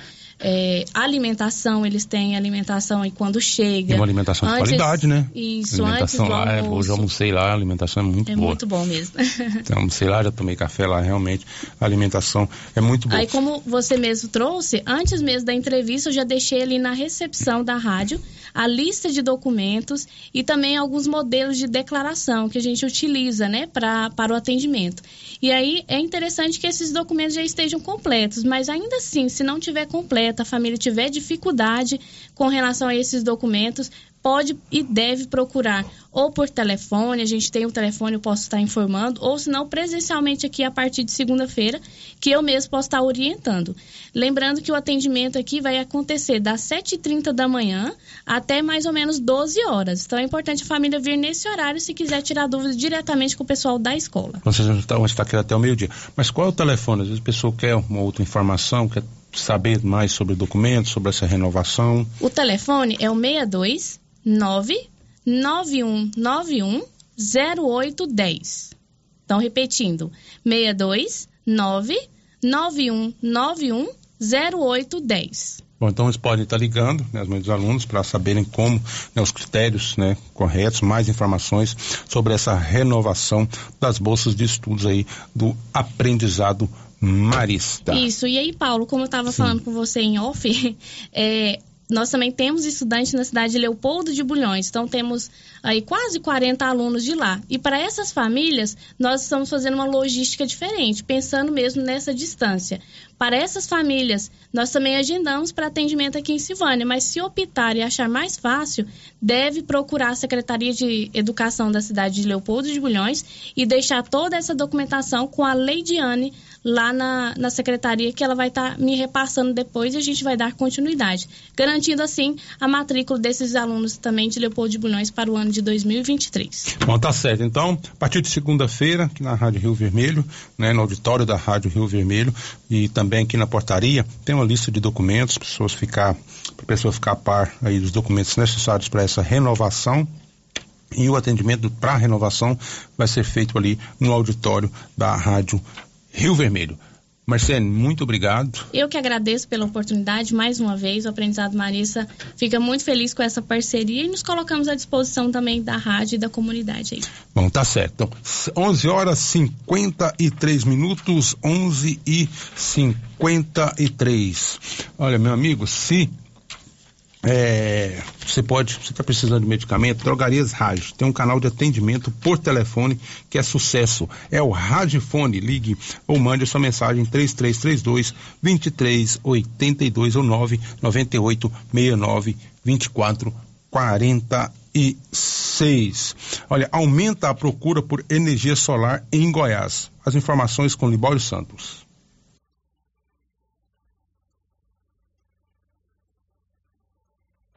É, alimentação, eles têm alimentação aí quando chega. Tem uma alimentação de Antes- qualidade, né? Isso, alimentação antes lá, é, almoço. hoje eu almocei lá, a alimentação é muito É boa. muito bom mesmo. [LAUGHS] Então, almocei lá, já tomei café lá, realmente. A alimentação é muito boa. Aí, como você mesmo trouxe, antes mesmo da entrevista, eu já deixei ali na recepção da rádio a lista de documentos e também alguns modelos de declaração que a gente utiliza, né, pra, para o atendimento. E aí é interessante que esses documentos já estejam completos, mas ainda assim, se não tiver completo, a família tiver dificuldade com relação a esses documentos, pode e deve procurar ou por telefone, a gente tem o telefone, eu posso estar informando, ou se não presencialmente aqui a partir de segunda-feira, que eu mesmo posso estar orientando. Lembrando que o atendimento aqui vai acontecer das 7h30 da manhã até mais ou menos 12 horas. Então é importante a família vir nesse horário se quiser tirar dúvidas diretamente com o pessoal da escola. Então, vão estar, vão estar aqui até o meio-dia. Mas qual é o telefone? Às vezes a pessoa quer uma outra informação, quer saber mais sobre documentos, sobre essa renovação. O telefone é o 62 99191 0810. Então, repetindo, 62 99191 0810. Bom, então eles podem estar ligando, né, as mães dos alunos, para saberem como, né, os critérios, né, corretos, mais informações sobre essa renovação das bolsas de estudos aí do aprendizado marista. Isso, e aí, Paulo, como eu estava falando com você em off, [LAUGHS] é, nós também temos estudantes na cidade de Leopoldo de Bulhões, então temos aí quase 40 alunos de lá. E para essas famílias, nós estamos fazendo uma logística diferente, pensando mesmo nessa distância. Para essas famílias, nós também agendamos para atendimento aqui em Silvânia, mas se optar e achar mais fácil, deve procurar a Secretaria de Educação da cidade de Leopoldo de Bulhões e deixar toda essa documentação com a Leidiane lá na, na secretaria, que ela vai estar me repassando depois e a gente vai dar continuidade, garantindo assim a matrícula desses alunos também de Leopoldo de Bulhões para o ano de 2023. Bom, tá certo. Então, a partir de segunda-feira, aqui na Rádio Rio Vermelho, né, no auditório da Rádio Rio Vermelho e também aqui na portaria, tem uma lista de documentos, pessoas ficar, para pessoa ficar a par aí dos documentos necessários para essa renovação. E o atendimento para renovação vai ser feito ali no auditório da Rádio Rio Vermelho. Marcene, muito obrigado. Eu que agradeço pela oportunidade, mais uma vez, o Aprendizado Marissa fica muito feliz com essa parceria e nos colocamos à disposição também da rádio e da comunidade aí. Bom, tá certo. Então, 11 horas 53 minutos, 11 e 53. Olha, meu amigo, se é, você pode, você está precisando de medicamento, Drogarias Rádio tem um canal de atendimento por telefone que é sucesso. É o Radifone. Ligue ou mande a sua mensagem 3332 2382 ou 998 69 24 46. Olha, aumenta a procura por energia solar em Goiás. As informações com Libório Santos.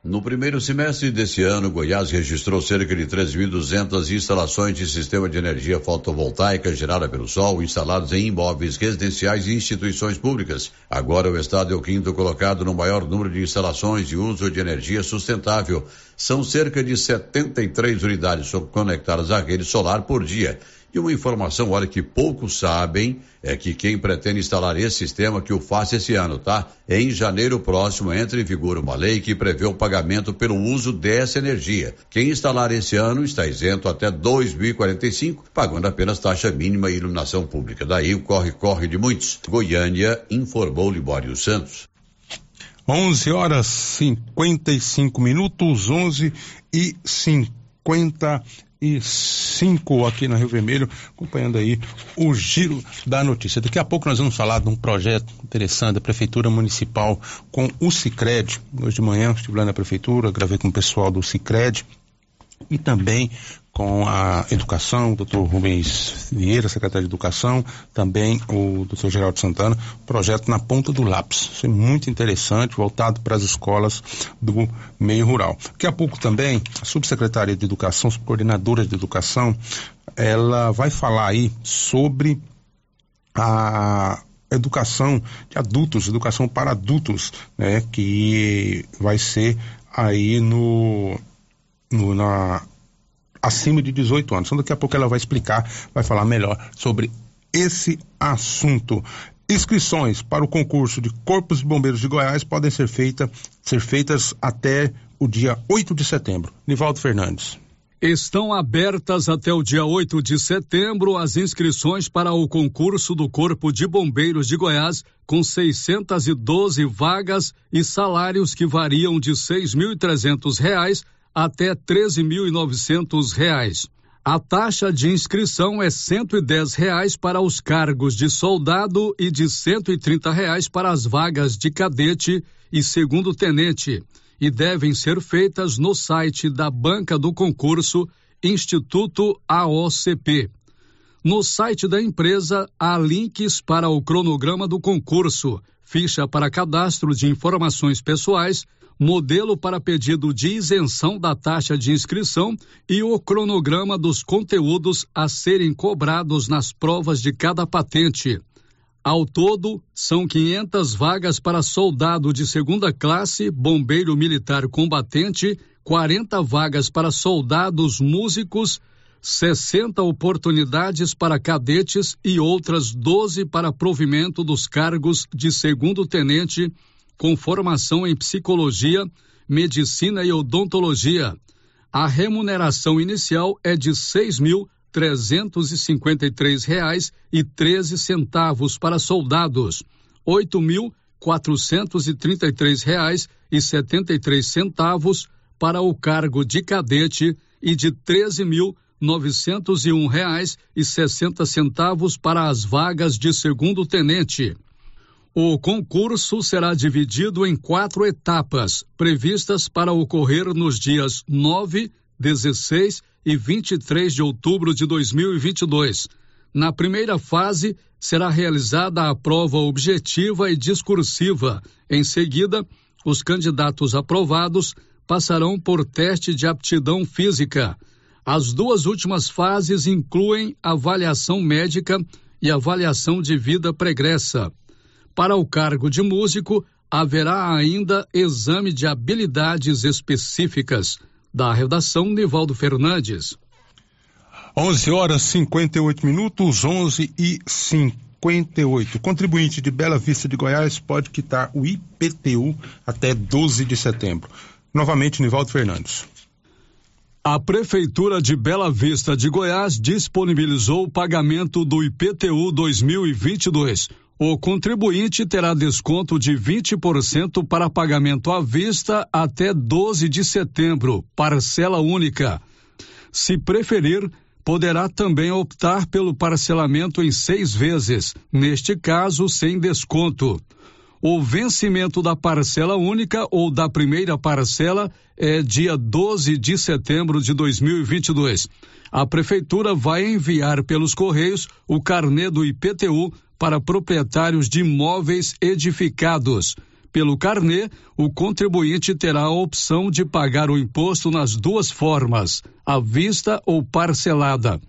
No primeiro semestre desse ano, Goiás registrou cerca de 3.200 instalações de sistema de energia fotovoltaica gerada pelo sol instalados em imóveis residenciais e instituições públicas. Agora o estado é o quinto colocado no maior número de instalações de uso de energia sustentável. São cerca de 73 unidades conectadas à rede solar por dia. E uma informação, olha, que poucos sabem, é que quem pretende instalar esse sistema que o faça esse ano, tá? Em janeiro próximo entra em vigor uma lei que prevê o pagamento pelo uso dessa energia. Quem instalar esse ano está isento até 2045, pagando apenas taxa mínima e iluminação pública. Daí o corre-corre de muitos. Goiânia informou Libório Santos. 11 horas 55 minutos, 11 e 55 aqui na Rio Vermelho, acompanhando aí o giro da notícia. Daqui a pouco nós vamos falar de um projeto interessante da Prefeitura Municipal com o Cicred. Hoje de manhã estive lá na Prefeitura, gravei com o pessoal do Cicred e também com a educação, o doutor Rubens Vieira, secretário de Educação, também o doutor Geraldo Santana, projeto na ponta do lápis. Isso é muito interessante, voltado para as escolas do meio rural. Daqui a pouco também, a subsecretaria de Educação, subcoordenadora de Educação, ela vai falar aí sobre a educação de adultos, educação para adultos, né, que vai ser aí no, no na acima de 18 anos. Então daqui a pouco ela vai explicar, vai falar melhor sobre esse assunto. Inscrições para o concurso de Corpos de Bombeiros de Goiás podem ser, feita, ser feitas até o dia 8 de setembro. Nivaldo Fernandes. Estão abertas até o dia 8 de setembro as inscrições para o concurso do Corpo de Bombeiros de Goiás, com 612 vagas e salários que variam de R$ 6.300 até R$ 13.900. A taxa de inscrição é 110 reais para os cargos de soldado e de 130 reais para as vagas de cadete e segundo tenente e devem ser feitas no site da banca do concurso Instituto AOCP. No site da empresa há links para o cronograma do concurso, ficha para cadastro de informações pessoais, modelo para pedido de isenção da taxa de inscrição e o cronograma dos conteúdos a serem cobrados nas provas de cada patente. Ao todo, são 500 vagas para soldado de segunda classe, bombeiro militar combatente, 40 vagas para soldados músicos, 60 oportunidades para cadetes e outras 12 para provimento dos cargos de segundo tenente, com formação em psicologia, medicina e odontologia. A remuneração inicial é de treze centavos para soldados, três centavos para o cargo de cadete e de sessenta centavos para as vagas de segundo tenente. O concurso será dividido em quatro etapas, previstas para ocorrer nos dias 9, 16 e 23 de outubro de 2022. Na primeira fase, será realizada a prova objetiva e discursiva. Em seguida, os candidatos aprovados passarão por teste de aptidão física. As duas últimas fases incluem avaliação médica e avaliação de vida pregressa. Para o cargo de músico, haverá ainda exame de habilidades específicas. Da redação, Nivaldo Fernandes. 11 horas 58 minutos, 11 e 58. Contribuinte de Bela Vista de Goiás pode quitar o IPTU até 12 de setembro. Novamente, Nivaldo Fernandes. A Prefeitura de Bela Vista de Goiás disponibilizou o pagamento do IPTU 2022. O contribuinte terá desconto de 20% para pagamento à vista até 12 de setembro, parcela única. Se preferir, poderá também optar pelo parcelamento em seis vezes, neste caso sem desconto. O vencimento da parcela única ou da primeira parcela é dia 12 de setembro de 2022. A Prefeitura vai enviar pelos Correios o carnê do IPTU para proprietários de imóveis edificados. pelo carnê, o contribuinte terá a opção de pagar o imposto nas duas formas, à vista ou parcelada.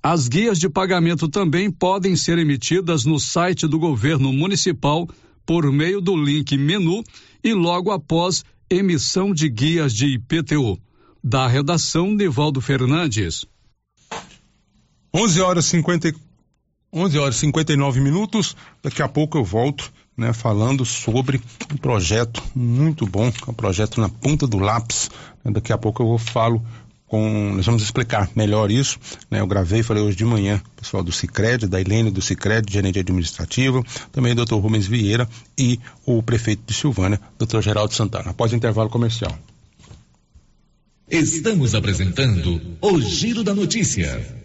As guias de pagamento também podem ser emitidas no site do governo municipal por meio do link menu e logo após emissão de guias de IPTU. Da redação, Nivaldo Fernandes. 11 horas 50 11 horas e 59 minutos. Daqui a pouco eu volto, né, falando sobre um projeto muito bom, é um projeto na ponta do lápis. Daqui a pouco eu vou falo com, nós vamos explicar melhor isso, né? Eu gravei, falei hoje de manhã, pessoal do Sicredi, da Helene do Sicredi, gerente administrativo, também o Dr. Rubens Vieira e o prefeito de Silvânia, Dr. Geraldo Santana. Após o intervalo comercial. Estamos apresentando o Giro da Notícia.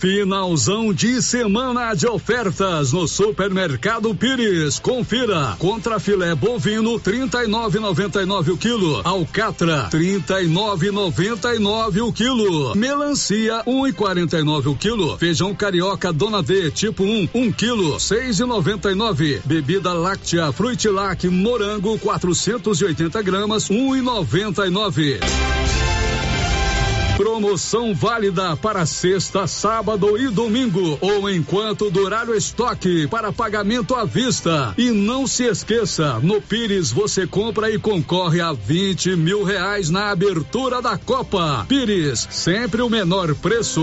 Finalzão de semana de ofertas no Supermercado Pires. Confira. Contra filé bovino 39,99 o quilo. Alcatra 39,99 o quilo. Melancia 1,49 o quilo. Feijão carioca Dona D tipo 1 1 quilo 6,99. Bebida láctea Frutilac morango 480 gramas 1,99. Promoção válida para sexta, sábado e domingo ou enquanto durar o estoque para pagamento à vista. E não se esqueça, no Pires você compra e concorre a 20 mil reais na abertura da Copa. Pires, sempre o menor preço.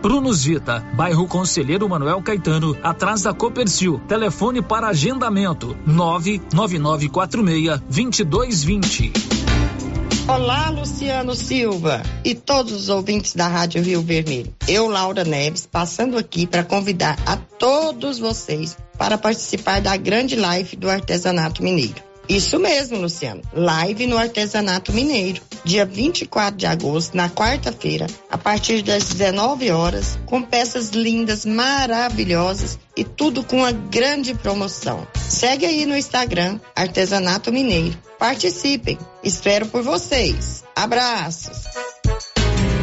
Prunus Vita, bairro Conselheiro Manuel Caetano, atrás da Copercil. Telefone para agendamento: 99946 2220. Olá, Luciano Silva e todos os ouvintes da Rádio Rio Vermelho. Eu, Laura Neves, passando aqui para convidar a todos vocês para participar da grande live do artesanato mineiro. Isso mesmo, Luciano. Live no Artesanato Mineiro, dia 24 de agosto, na quarta-feira, a partir das 19 horas, com peças lindas, maravilhosas e tudo com uma grande promoção. Segue aí no Instagram, Artesanato Mineiro. Participem. Espero por vocês. Abraços.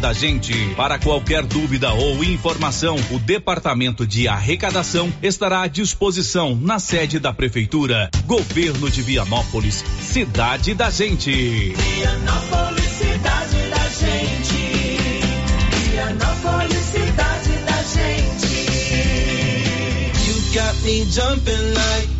da gente. Para qualquer dúvida ou informação, o Departamento de Arrecadação estará à disposição na sede da Prefeitura. Governo de Vianópolis, cidade da gente. Vianópolis, cidade da gente. Vianópolis, cidade da gente. You got me jumping like.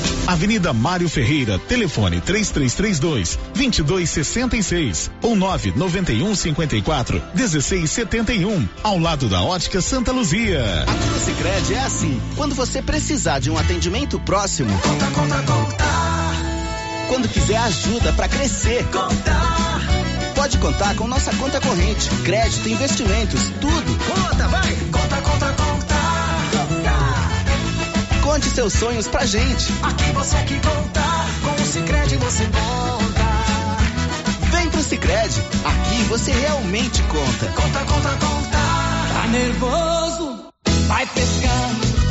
Avenida Mário Ferreira, telefone 3332 2266 ou 991 54 1671, ao lado da Ótica Santa Luzia. Aqui no Sicredi é assim, quando você precisar de um atendimento próximo, conta, conta, conta. Quando quiser ajuda para crescer, conta. Pode contar com nossa conta corrente, crédito, investimentos, tudo. Conta, vai. Conta, conta, conta. Conte seus sonhos pra gente. Aqui você é que conta, com o Cicred você conta. Vem pro Cicred, aqui você realmente conta. Conta, conta, conta. Tá nervoso? Vai pescar.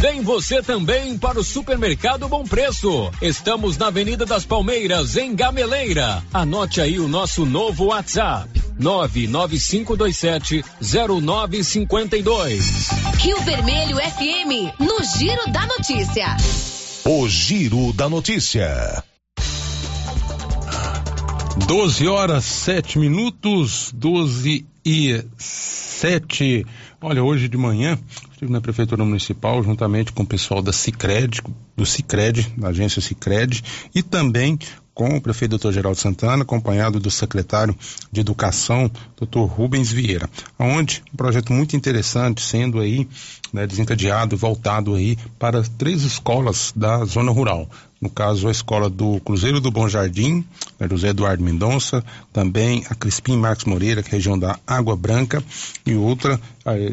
Vem você também para o Supermercado Bom Preço. Estamos na Avenida das Palmeiras, em Gameleira. Anote aí o nosso novo WhatsApp: 995270952. Rio Vermelho FM, no Giro da Notícia. O Giro da Notícia. 12 horas 7 minutos, 12 e 7. Olha, hoje de manhã estive na Prefeitura Municipal juntamente com o pessoal da Cicred, do Cicred, da agência Cicred, e também com o prefeito doutor Geraldo Santana, acompanhado do secretário de Educação, doutor Rubens Vieira, onde um projeto muito interessante sendo aí né, desencadeado voltado aí para três escolas da zona rural. No caso, a escola do Cruzeiro do Bom Jardim, né, José Eduardo Mendonça, também a Crispim Marques Moreira, que é região da Água Branca, e outra,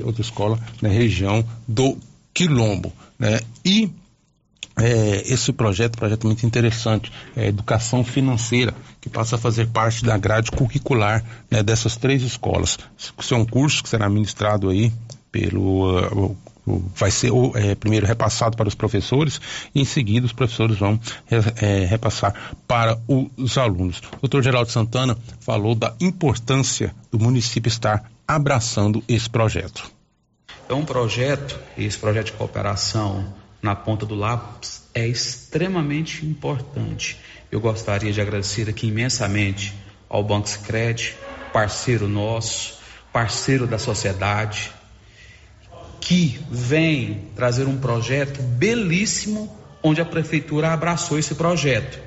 outra escola na região do Quilombo. Né? E é, esse projeto, projeto muito interessante, é educação financeira, que passa a fazer parte da grade curricular né, dessas três escolas. Isso é um curso que será ministrado aí pelo uh, vai ser é, primeiro repassado para os professores e em seguida os professores vão é, repassar para os alunos. O doutor Geraldo Santana falou da importância do município estar abraçando esse projeto. É um projeto, esse projeto de cooperação na ponta do lápis é extremamente importante. Eu gostaria de agradecer aqui imensamente ao Banco Sicredi, parceiro nosso, parceiro da sociedade, que vem trazer um projeto belíssimo onde a prefeitura abraçou esse projeto.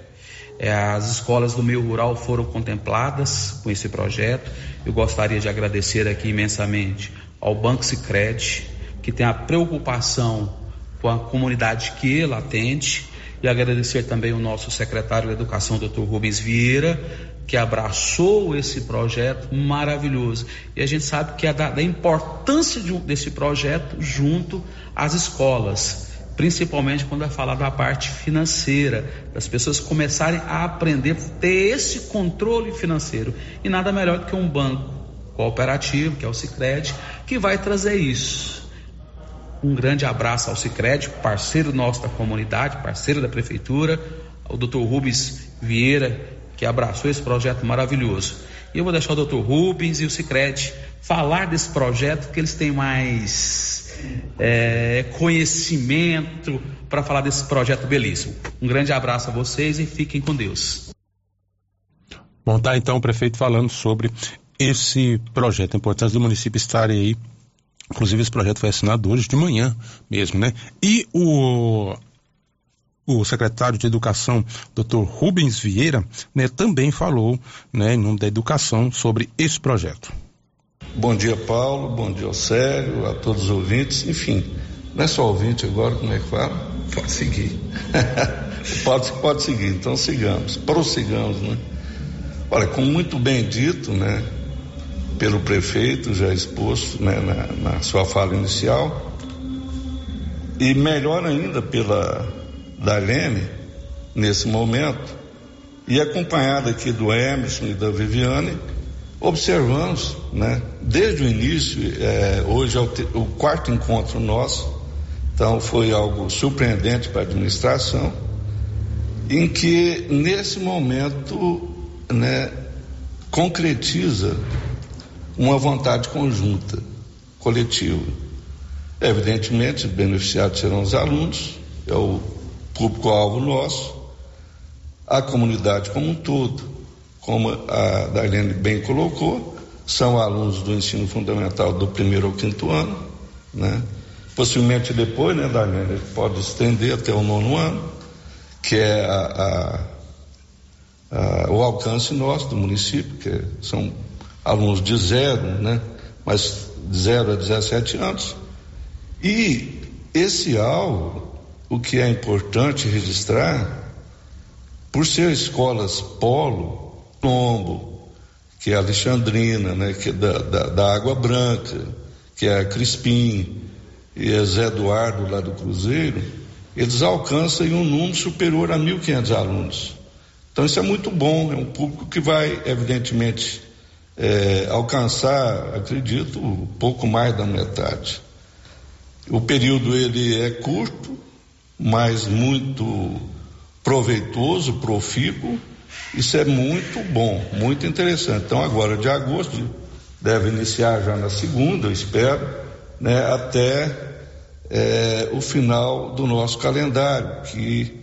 É, as escolas do meio rural foram contempladas com esse projeto. Eu gostaria de agradecer aqui imensamente ao Banco Sicredi, que tem a preocupação com a comunidade que ele atende E agradecer também o nosso secretário de Educação, doutor Rubens Vieira, que abraçou esse projeto maravilhoso. E a gente sabe que é da, da importância de, desse projeto junto às escolas, principalmente quando é falar da parte financeira, das pessoas começarem a aprender, ter esse controle financeiro. E nada melhor do que um banco cooperativo, que é o Sicredi, que vai trazer isso. Um grande abraço ao Sicredi, parceiro nosso da comunidade, parceiro da prefeitura, ao Dr. Rubens Vieira, que abraçou esse projeto maravilhoso. E eu vou deixar o Dr. Rubens e o Cicred falar desse projeto, que eles têm mais é, conhecimento para falar desse projeto belíssimo. Um grande abraço a vocês e fiquem com Deus. Bom, tá então o prefeito falando sobre esse projeto, a importância do município estar aí. Inclusive, esse projeto foi assinado hoje de manhã mesmo, né? E o o secretário de Educação, Dr. Rubens Vieira, né, também falou, né, em nome da educação, sobre esse projeto. Bom dia, Paulo. Bom dia Célio, a todos os ouvintes. Enfim, não é só ouvinte agora, como é que fala? Pode seguir. [LAUGHS] pode, pode seguir, então sigamos, prossigamos, né? Olha, como muito bem dito, né, pelo prefeito, já exposto né, na, na sua fala inicial, e melhor ainda pela Darlene, nesse momento, e acompanhada aqui do Emerson e da Viviane, observamos, né, desde o início, é, hoje é o, te, o quarto encontro nosso, então foi algo surpreendente para a administração, em que nesse momento, né, concretiza uma vontade conjunta, coletiva. Evidentemente, os beneficiados serão os alunos, é o público-alvo nosso, a comunidade como um todo, como a Darlene bem colocou, são alunos do ensino fundamental do primeiro ao quinto ano, né? Possivelmente depois, né, Darlene, pode estender até o nono ano, que é a, a, a, o alcance nosso do município, que são alunos de zero, né? Mas de zero a 17 anos. E esse alvo o que é importante registrar, por ser escolas polo, Lombo, que é a Alexandrina, né, que é da, da, da Água Branca, que é a Crispim e a Zé Eduardo lá do Cruzeiro, eles alcançam um número superior a 1.500 alunos. Então isso é muito bom, é um público que vai, evidentemente, é, alcançar, acredito, pouco mais da metade. O período ele é curto, mas muito proveitoso, profícuo. Isso é muito bom, muito interessante. Então, agora de agosto, deve iniciar já na segunda, eu espero, né, até é, o final do nosso calendário, que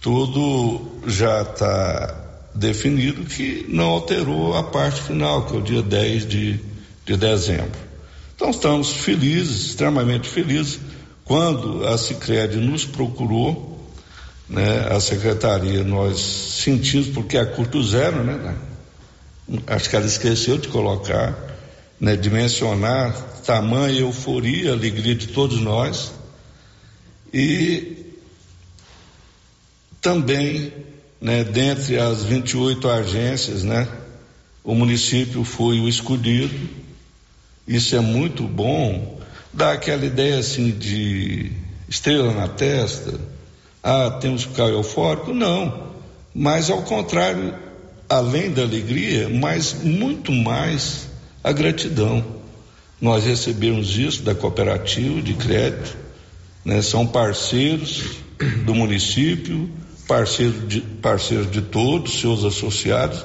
tudo já está definido, que não alterou a parte final, que é o dia 10 de, de dezembro. Então, estamos felizes, extremamente felizes quando a Sicredi nos procurou, né, a secretaria, nós sentimos, porque é curto zero, né, né? Acho que ela esqueceu de colocar, né, de mencionar tamanha euforia, alegria de todos nós. E também, né, dentre as 28 agências, né, o município foi o escolhido. Isso é muito bom, dá aquela ideia assim de estrela na testa, ah, temos que ficar eufórico. Não, mas ao contrário, além da alegria, mas muito mais a gratidão. Nós recebemos isso da cooperativa de crédito, né? são parceiros do município, parceiros de, parceiros de todos, seus associados,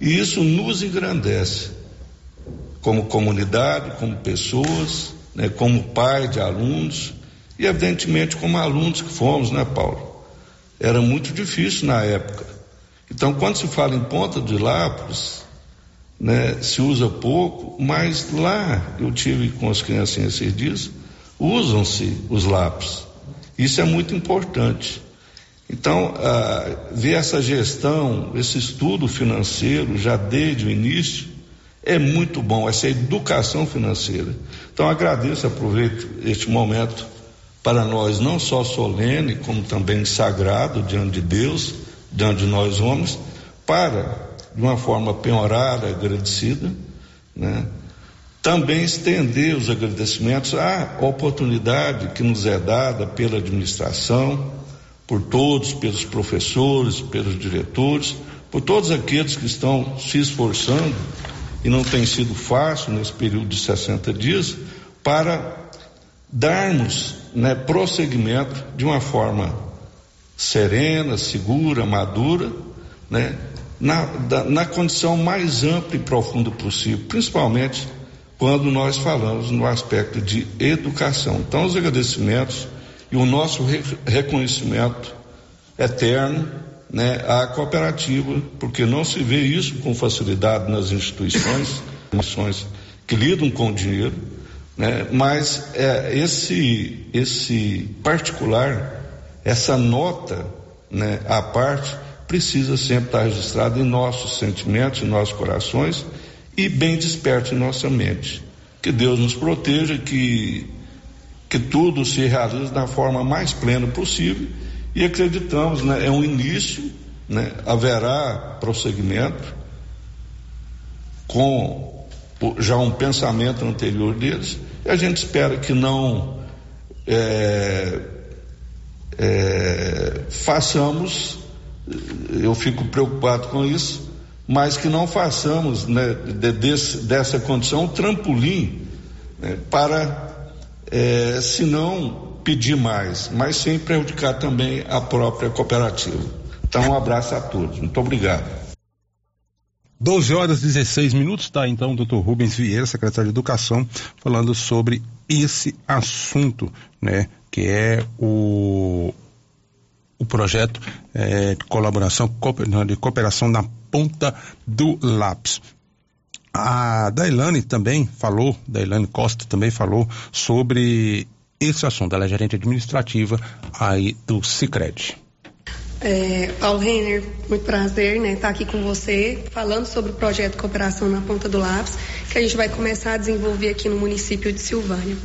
e isso nos engrandece como comunidade, como pessoas, né, como pai de alunos e, evidentemente, como alunos que fomos, né, Paulo? Era muito difícil na época. Então, quando se fala em ponta de lápis, né, se usa pouco, mas lá eu tive com as crianças esses dias, usam-se os lápis. Isso é muito importante. Então, ah, ver essa gestão, esse estudo financeiro já desde o início, é muito bom, essa educação financeira. Então agradeço, aproveito este momento para nós não só solene, como também sagrado diante de Deus, diante de nós homens, para, de uma forma penhorada, agradecida, né? também estender os agradecimentos à oportunidade que nos é dada pela administração, por todos, pelos professores, pelos diretores, por todos aqueles que estão se esforçando, e não tem sido fácil nesse período de 60 dias, para darmos né, prosseguimento de uma forma serena, segura, madura, né, na, da, na condição mais ampla e profunda possível, principalmente quando nós falamos no aspecto de educação. Então, os agradecimentos e o nosso re reconhecimento eterno né, à cooperativa, porque não se vê isso com facilidade nas instituições, instituições que lidam com o dinheiro, né? Mas é, esse esse particular, essa nota, né, à parte, precisa sempre estar registrada em nossos sentimentos, em nossos corações e bem desperto em nossa mente. Que Deus nos proteja, que que tudo se realize da forma mais plena possível e acreditamos, né, é um início, né, haverá prosseguimento com já um pensamento anterior deles, e a gente espera que não é, é, façamos, eu fico preocupado com isso, mas que não façamos né, de, desse, dessa condição um trampolim né, para, é, se não pedir mais, mas sem prejudicar também a própria cooperativa. Então, um abraço a todos. Muito obrigado. 12 horas e 16 minutos, tá? Então, o doutor Rubens Vieira, secretário de Educação, falando sobre esse assunto, né? Que é o, o projeto é, de colaboração, de cooperação na ponta do lápis. A Dailane também falou, Dailane Costa também falou sobre esse assunto. Ela é gerente administrativa aí do Cicred. É, Paulo Renner, muito prazer né, estar aqui com você, falando sobre o projeto Cooperação na Ponta do Lápis, que a gente vai começar a desenvolver aqui no município de Silvânia.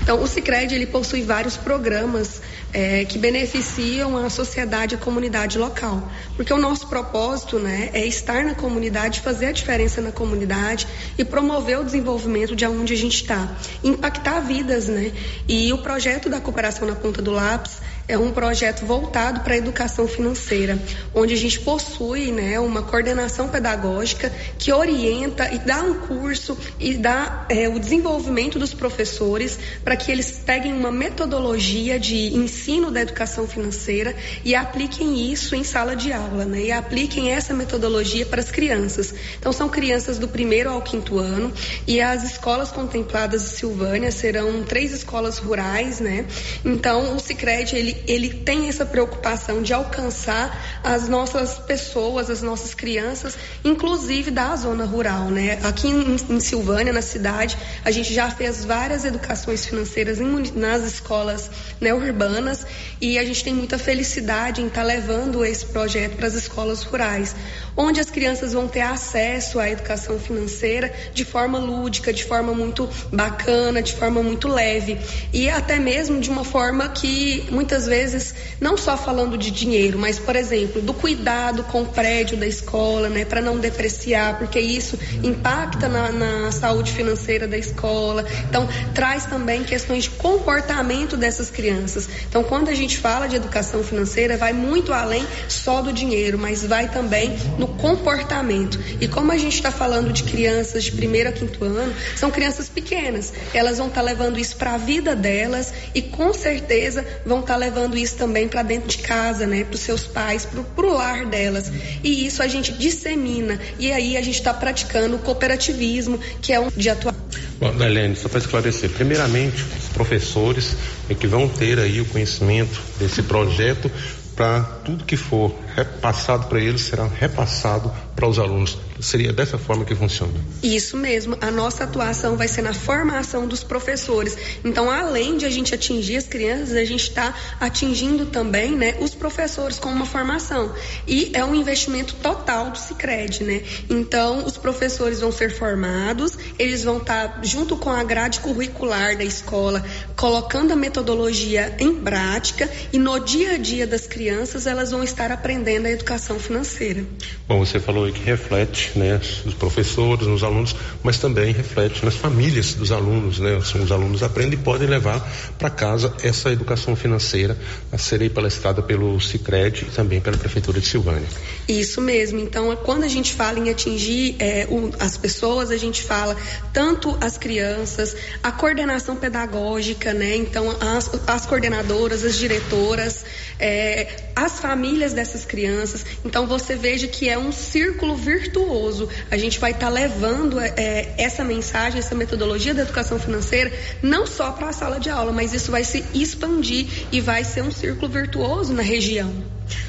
Então, o Cicred ele possui vários programas é, que beneficiam a sociedade e a comunidade local, porque o nosso propósito né, é estar na comunidade, fazer a diferença na comunidade e promover o desenvolvimento de onde a gente está, impactar vidas, né? E o projeto da Cooperação na Ponta do Lápis é um projeto voltado para a educação financeira, onde a gente possui né, uma coordenação pedagógica que orienta e dá um curso e dá é, o desenvolvimento dos professores para que eles peguem uma metodologia de ensino da educação financeira e apliquem isso em sala de aula, né, e apliquem essa metodologia para as crianças. Então, são crianças do primeiro ao quinto ano e as escolas contempladas de Silvânia serão três escolas rurais, né? Então, o Cicred, ele ele tem essa preocupação de alcançar as nossas pessoas, as nossas crianças, inclusive da zona rural, né? Aqui em, em Silvânia, na cidade, a gente já fez várias educações financeiras em, nas escolas né, urbanas e a gente tem muita felicidade em estar tá levando esse projeto para as escolas rurais, onde as crianças vão ter acesso à educação financeira de forma lúdica, de forma muito bacana, de forma muito leve e até mesmo de uma forma que muitas vezes, não só falando de dinheiro, mas, por exemplo, do cuidado com o prédio da escola, né, para não depreciar, porque isso impacta na, na saúde financeira da escola. Então, traz também questões de comportamento dessas crianças. Então, quando a gente fala de educação financeira, vai muito além só do dinheiro, mas vai também no comportamento. E como a gente está falando de crianças de primeiro a quinto ano, são crianças pequenas. Elas vão estar tá levando isso para a vida delas e com certeza vão estar tá levando levando isso também para dentro de casa, né, para os seus pais, para o lar delas. E isso a gente dissemina. E aí a gente está praticando o cooperativismo, que é um de atuar. Bom, só para esclarecer, primeiramente, os professores é que vão ter aí o conhecimento desse projeto para tudo que for repassado para eles será repassado para os alunos. Seria dessa forma que funciona? Isso mesmo. A nossa atuação vai ser na formação dos professores. Então, além de a gente atingir as crianças, a gente está atingindo também né, os professores com uma formação. E é um investimento total do Cicred, né? Então, os professores vão ser formados, eles vão estar tá, junto com a grade curricular da escola, colocando a metodologia em prática e no dia a dia das crianças elas vão estar aprendendo a educação financeira. Bom, você falou aí que reflete, né, nos professores, nos alunos, mas também reflete nas famílias dos alunos, né? Os alunos aprendem e podem levar para casa essa educação financeira a ser palestrada pelo Cicred e também pela Prefeitura de Silvânia. Isso mesmo. Então, quando a gente fala em atingir é, o, as pessoas, a gente fala tanto as crianças, a coordenação pedagógica, né? Então, as, as coordenadoras, as diretoras, é, as famílias dessas crianças. Então, você veja que é um círculo virtuoso. A gente vai estar tá levando é, essa mensagem, essa metodologia da educação financeira, não só para a sala de aula, mas isso vai se expandir e vai ser um círculo virtuoso na região.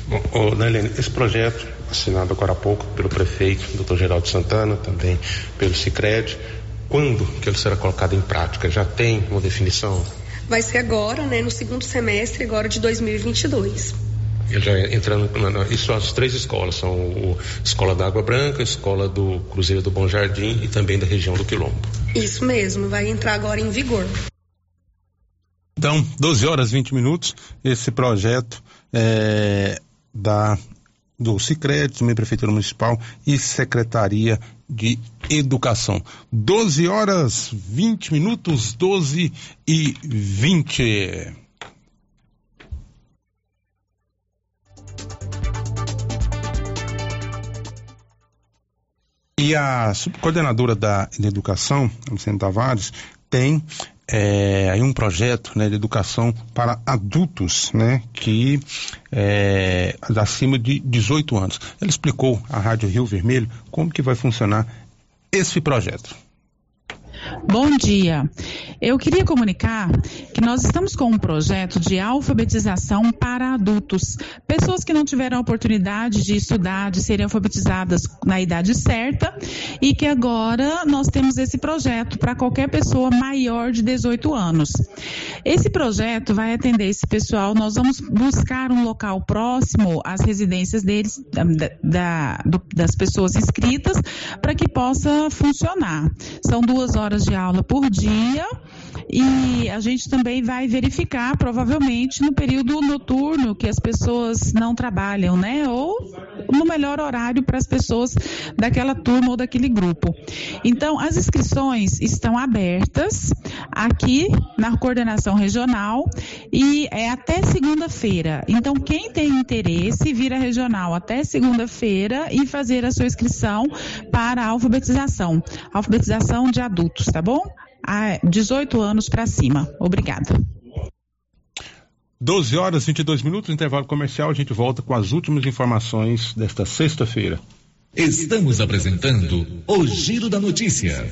Bom, Nailene, esse projeto, assinado agora há pouco pelo prefeito, Dr. Geraldo Santana, também pelo Cicred, quando que ele será colocado em prática? Já tem uma definição? Vai ser agora, né, no segundo semestre agora de 2022. Ele já entrando, isso as três escolas, são a Escola da Água Branca, a Escola do Cruzeiro do Bom Jardim e também da região do Quilombo. Isso mesmo, vai entrar agora em vigor. Então, 12 horas 20 minutos, esse projeto é, da do Sicredi, também Prefeitura Municipal e Secretaria de Educação. 12 horas 20 minutos, 12 e 20. E a subcoordenadora da Educação, Luciana Tavares, tem é, um projeto né, de educação para adultos, né, que é, acima de 18 anos. Ele explicou à Rádio Rio Vermelho como que vai funcionar esse projeto. Bom dia. Eu queria comunicar que nós estamos com um projeto de alfabetização para adultos, pessoas que não tiveram a oportunidade de estudar, de serem alfabetizadas na idade certa e que agora nós temos esse projeto para qualquer pessoa maior de 18 anos. Esse projeto vai atender esse pessoal, nós vamos buscar um local próximo às residências deles, da, da, das pessoas inscritas, para que possa funcionar. São duas horas de aula por dia e a gente também vai verificar, provavelmente, no período noturno que as pessoas não trabalham, né? Ou no melhor horário para as pessoas daquela turma ou daquele grupo. Então, as inscrições estão abertas aqui na coordenação regional e é até segunda-feira. Então, quem tem interesse, vira regional até segunda-feira e fazer a sua inscrição para a alfabetização. Alfabetização de adultos, tá bom? a 18 anos para cima. Obrigada. 12 horas e 22 minutos, intervalo comercial. A gente volta com as últimas informações desta sexta-feira. Estamos apresentando o Giro da Notícia.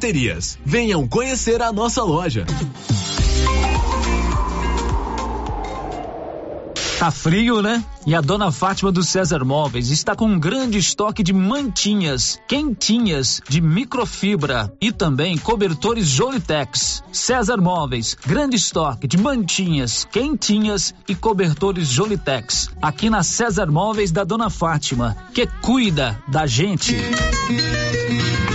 baterias. Venham conhecer a nossa loja. Tá frio, né? E a dona Fátima do César Móveis está com um grande estoque de mantinhas, quentinhas, de microfibra e também cobertores Jolitex. César Móveis, grande estoque de mantinhas, quentinhas e cobertores Jolitex. Aqui na César Móveis da dona Fátima, que cuida da gente.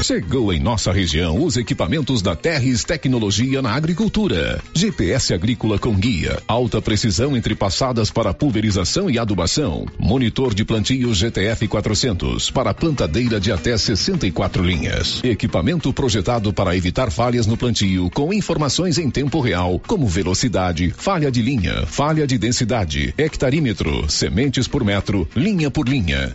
Chegou em nossa região os equipamentos da Terres Tecnologia na Agricultura. GPS agrícola com guia, alta precisão entre passadas para pulverização e adubação adubação. Monitor de plantio GTF 400 para plantadeira de até 64 linhas. Equipamento projetado para evitar falhas no plantio com informações em tempo real, como velocidade, falha de linha, falha de densidade, hectarímetro, sementes por metro, linha por linha.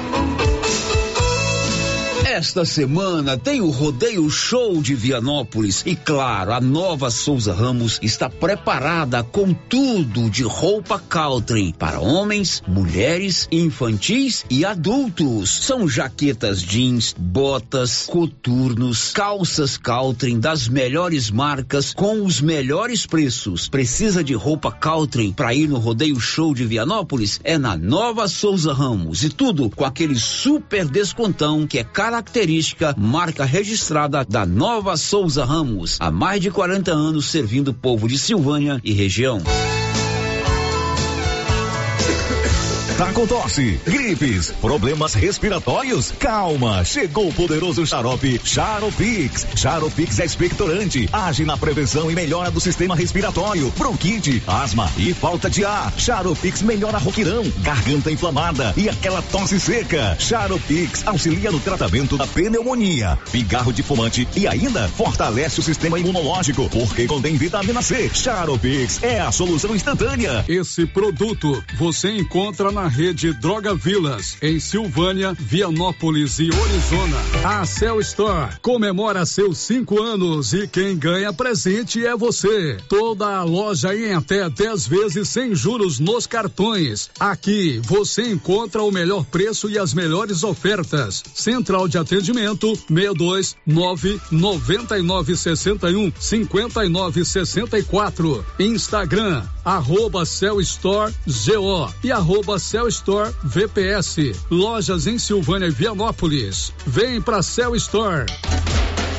Esta semana tem o Rodeio Show de Vianópolis e claro, a nova Souza Ramos está preparada com tudo de roupa country para homens, mulheres, infantis e adultos. São jaquetas jeans, botas, coturnos, calças country das melhores marcas com os melhores preços. Precisa de roupa country para ir no Rodeio Show de Vianópolis? É na Nova Souza Ramos e tudo com aquele super descontão que é cara característica marca registrada da Nova Souza Ramos, há mais de 40 anos servindo o povo de Silvânia e região. Tá com tosse, gripes, problemas respiratórios? Calma, chegou o poderoso xarope Charopix. Charopix é expectorante, age na prevenção e melhora do sistema respiratório, bronquite, asma e falta de ar. Charopix melhora roquirão, garganta inflamada e aquela tosse seca. Charopix auxilia no tratamento da pneumonia, pigarro de fumante e ainda fortalece o sistema imunológico, porque contém vitamina C. Charopix é a solução instantânea. Esse produto você encontra na rede Droga Vilas, em Silvânia, Vianópolis e Orizona. A Cell Store comemora seus cinco anos e quem ganha presente é você. Toda a loja em até 10 vezes sem juros nos cartões. Aqui você encontra o melhor preço e as melhores ofertas. Central de atendimento 62 9 99 61 59 64. Instagram arroba Cell Store GO e arroba Cell Store VPS. Lojas em Silvânia e Vianópolis. Vem pra Cell Store.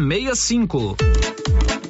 165.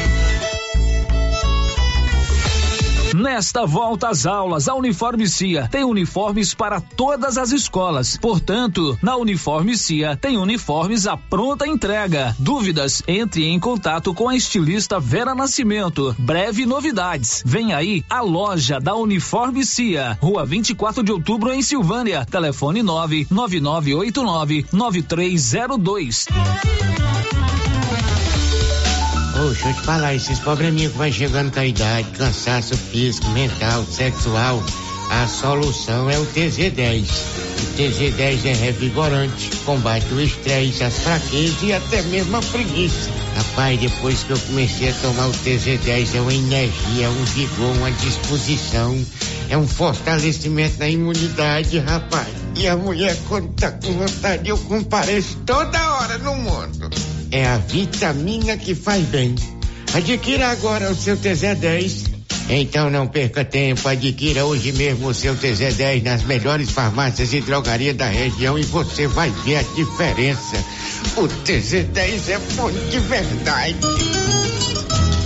Nesta volta às aulas, a Uniforme Cia tem uniformes para todas as escolas. Portanto, na Uniforme Cia tem uniformes à pronta entrega. Dúvidas? Entre em contato com a estilista Vera Nascimento. Breve novidades. Vem aí a loja da Uniforme Cia, Rua 24 de Outubro em Silvânia. Telefone 99989 9302. Ô, deixa eu te falar, esses probleminhas que vai chegando com a idade, cansaço físico, mental, sexual, a solução é o TZ10. O TZ10 é revigorante, combate o estresse, as fraquezas e até mesmo a preguiça. Rapaz, depois que eu comecei a tomar o TZ10, é uma energia, um vigor, uma disposição, é um fortalecimento na imunidade, rapaz. E a mulher, quando tá com vontade, eu compareço toda hora no mundo. É a vitamina que faz bem. Adquira agora o seu TZ10. Então não perca tempo, adquira hoje mesmo o seu TZ10 nas melhores farmácias e drogarias da região e você vai ver a diferença. O TZ10 é bom de verdade.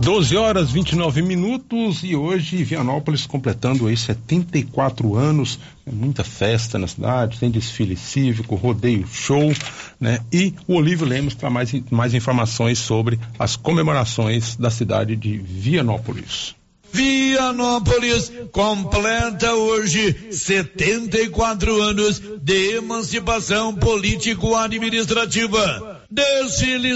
12 horas 29 minutos e hoje Vianópolis completando aí 74 anos, muita festa na cidade, tem desfile cívico, rodeio show, né? E o Olívio Lemos para mais, mais informações sobre as comemorações da cidade de Vianópolis. Vianópolis completa hoje 74 anos de emancipação político-administrativa. Desfiles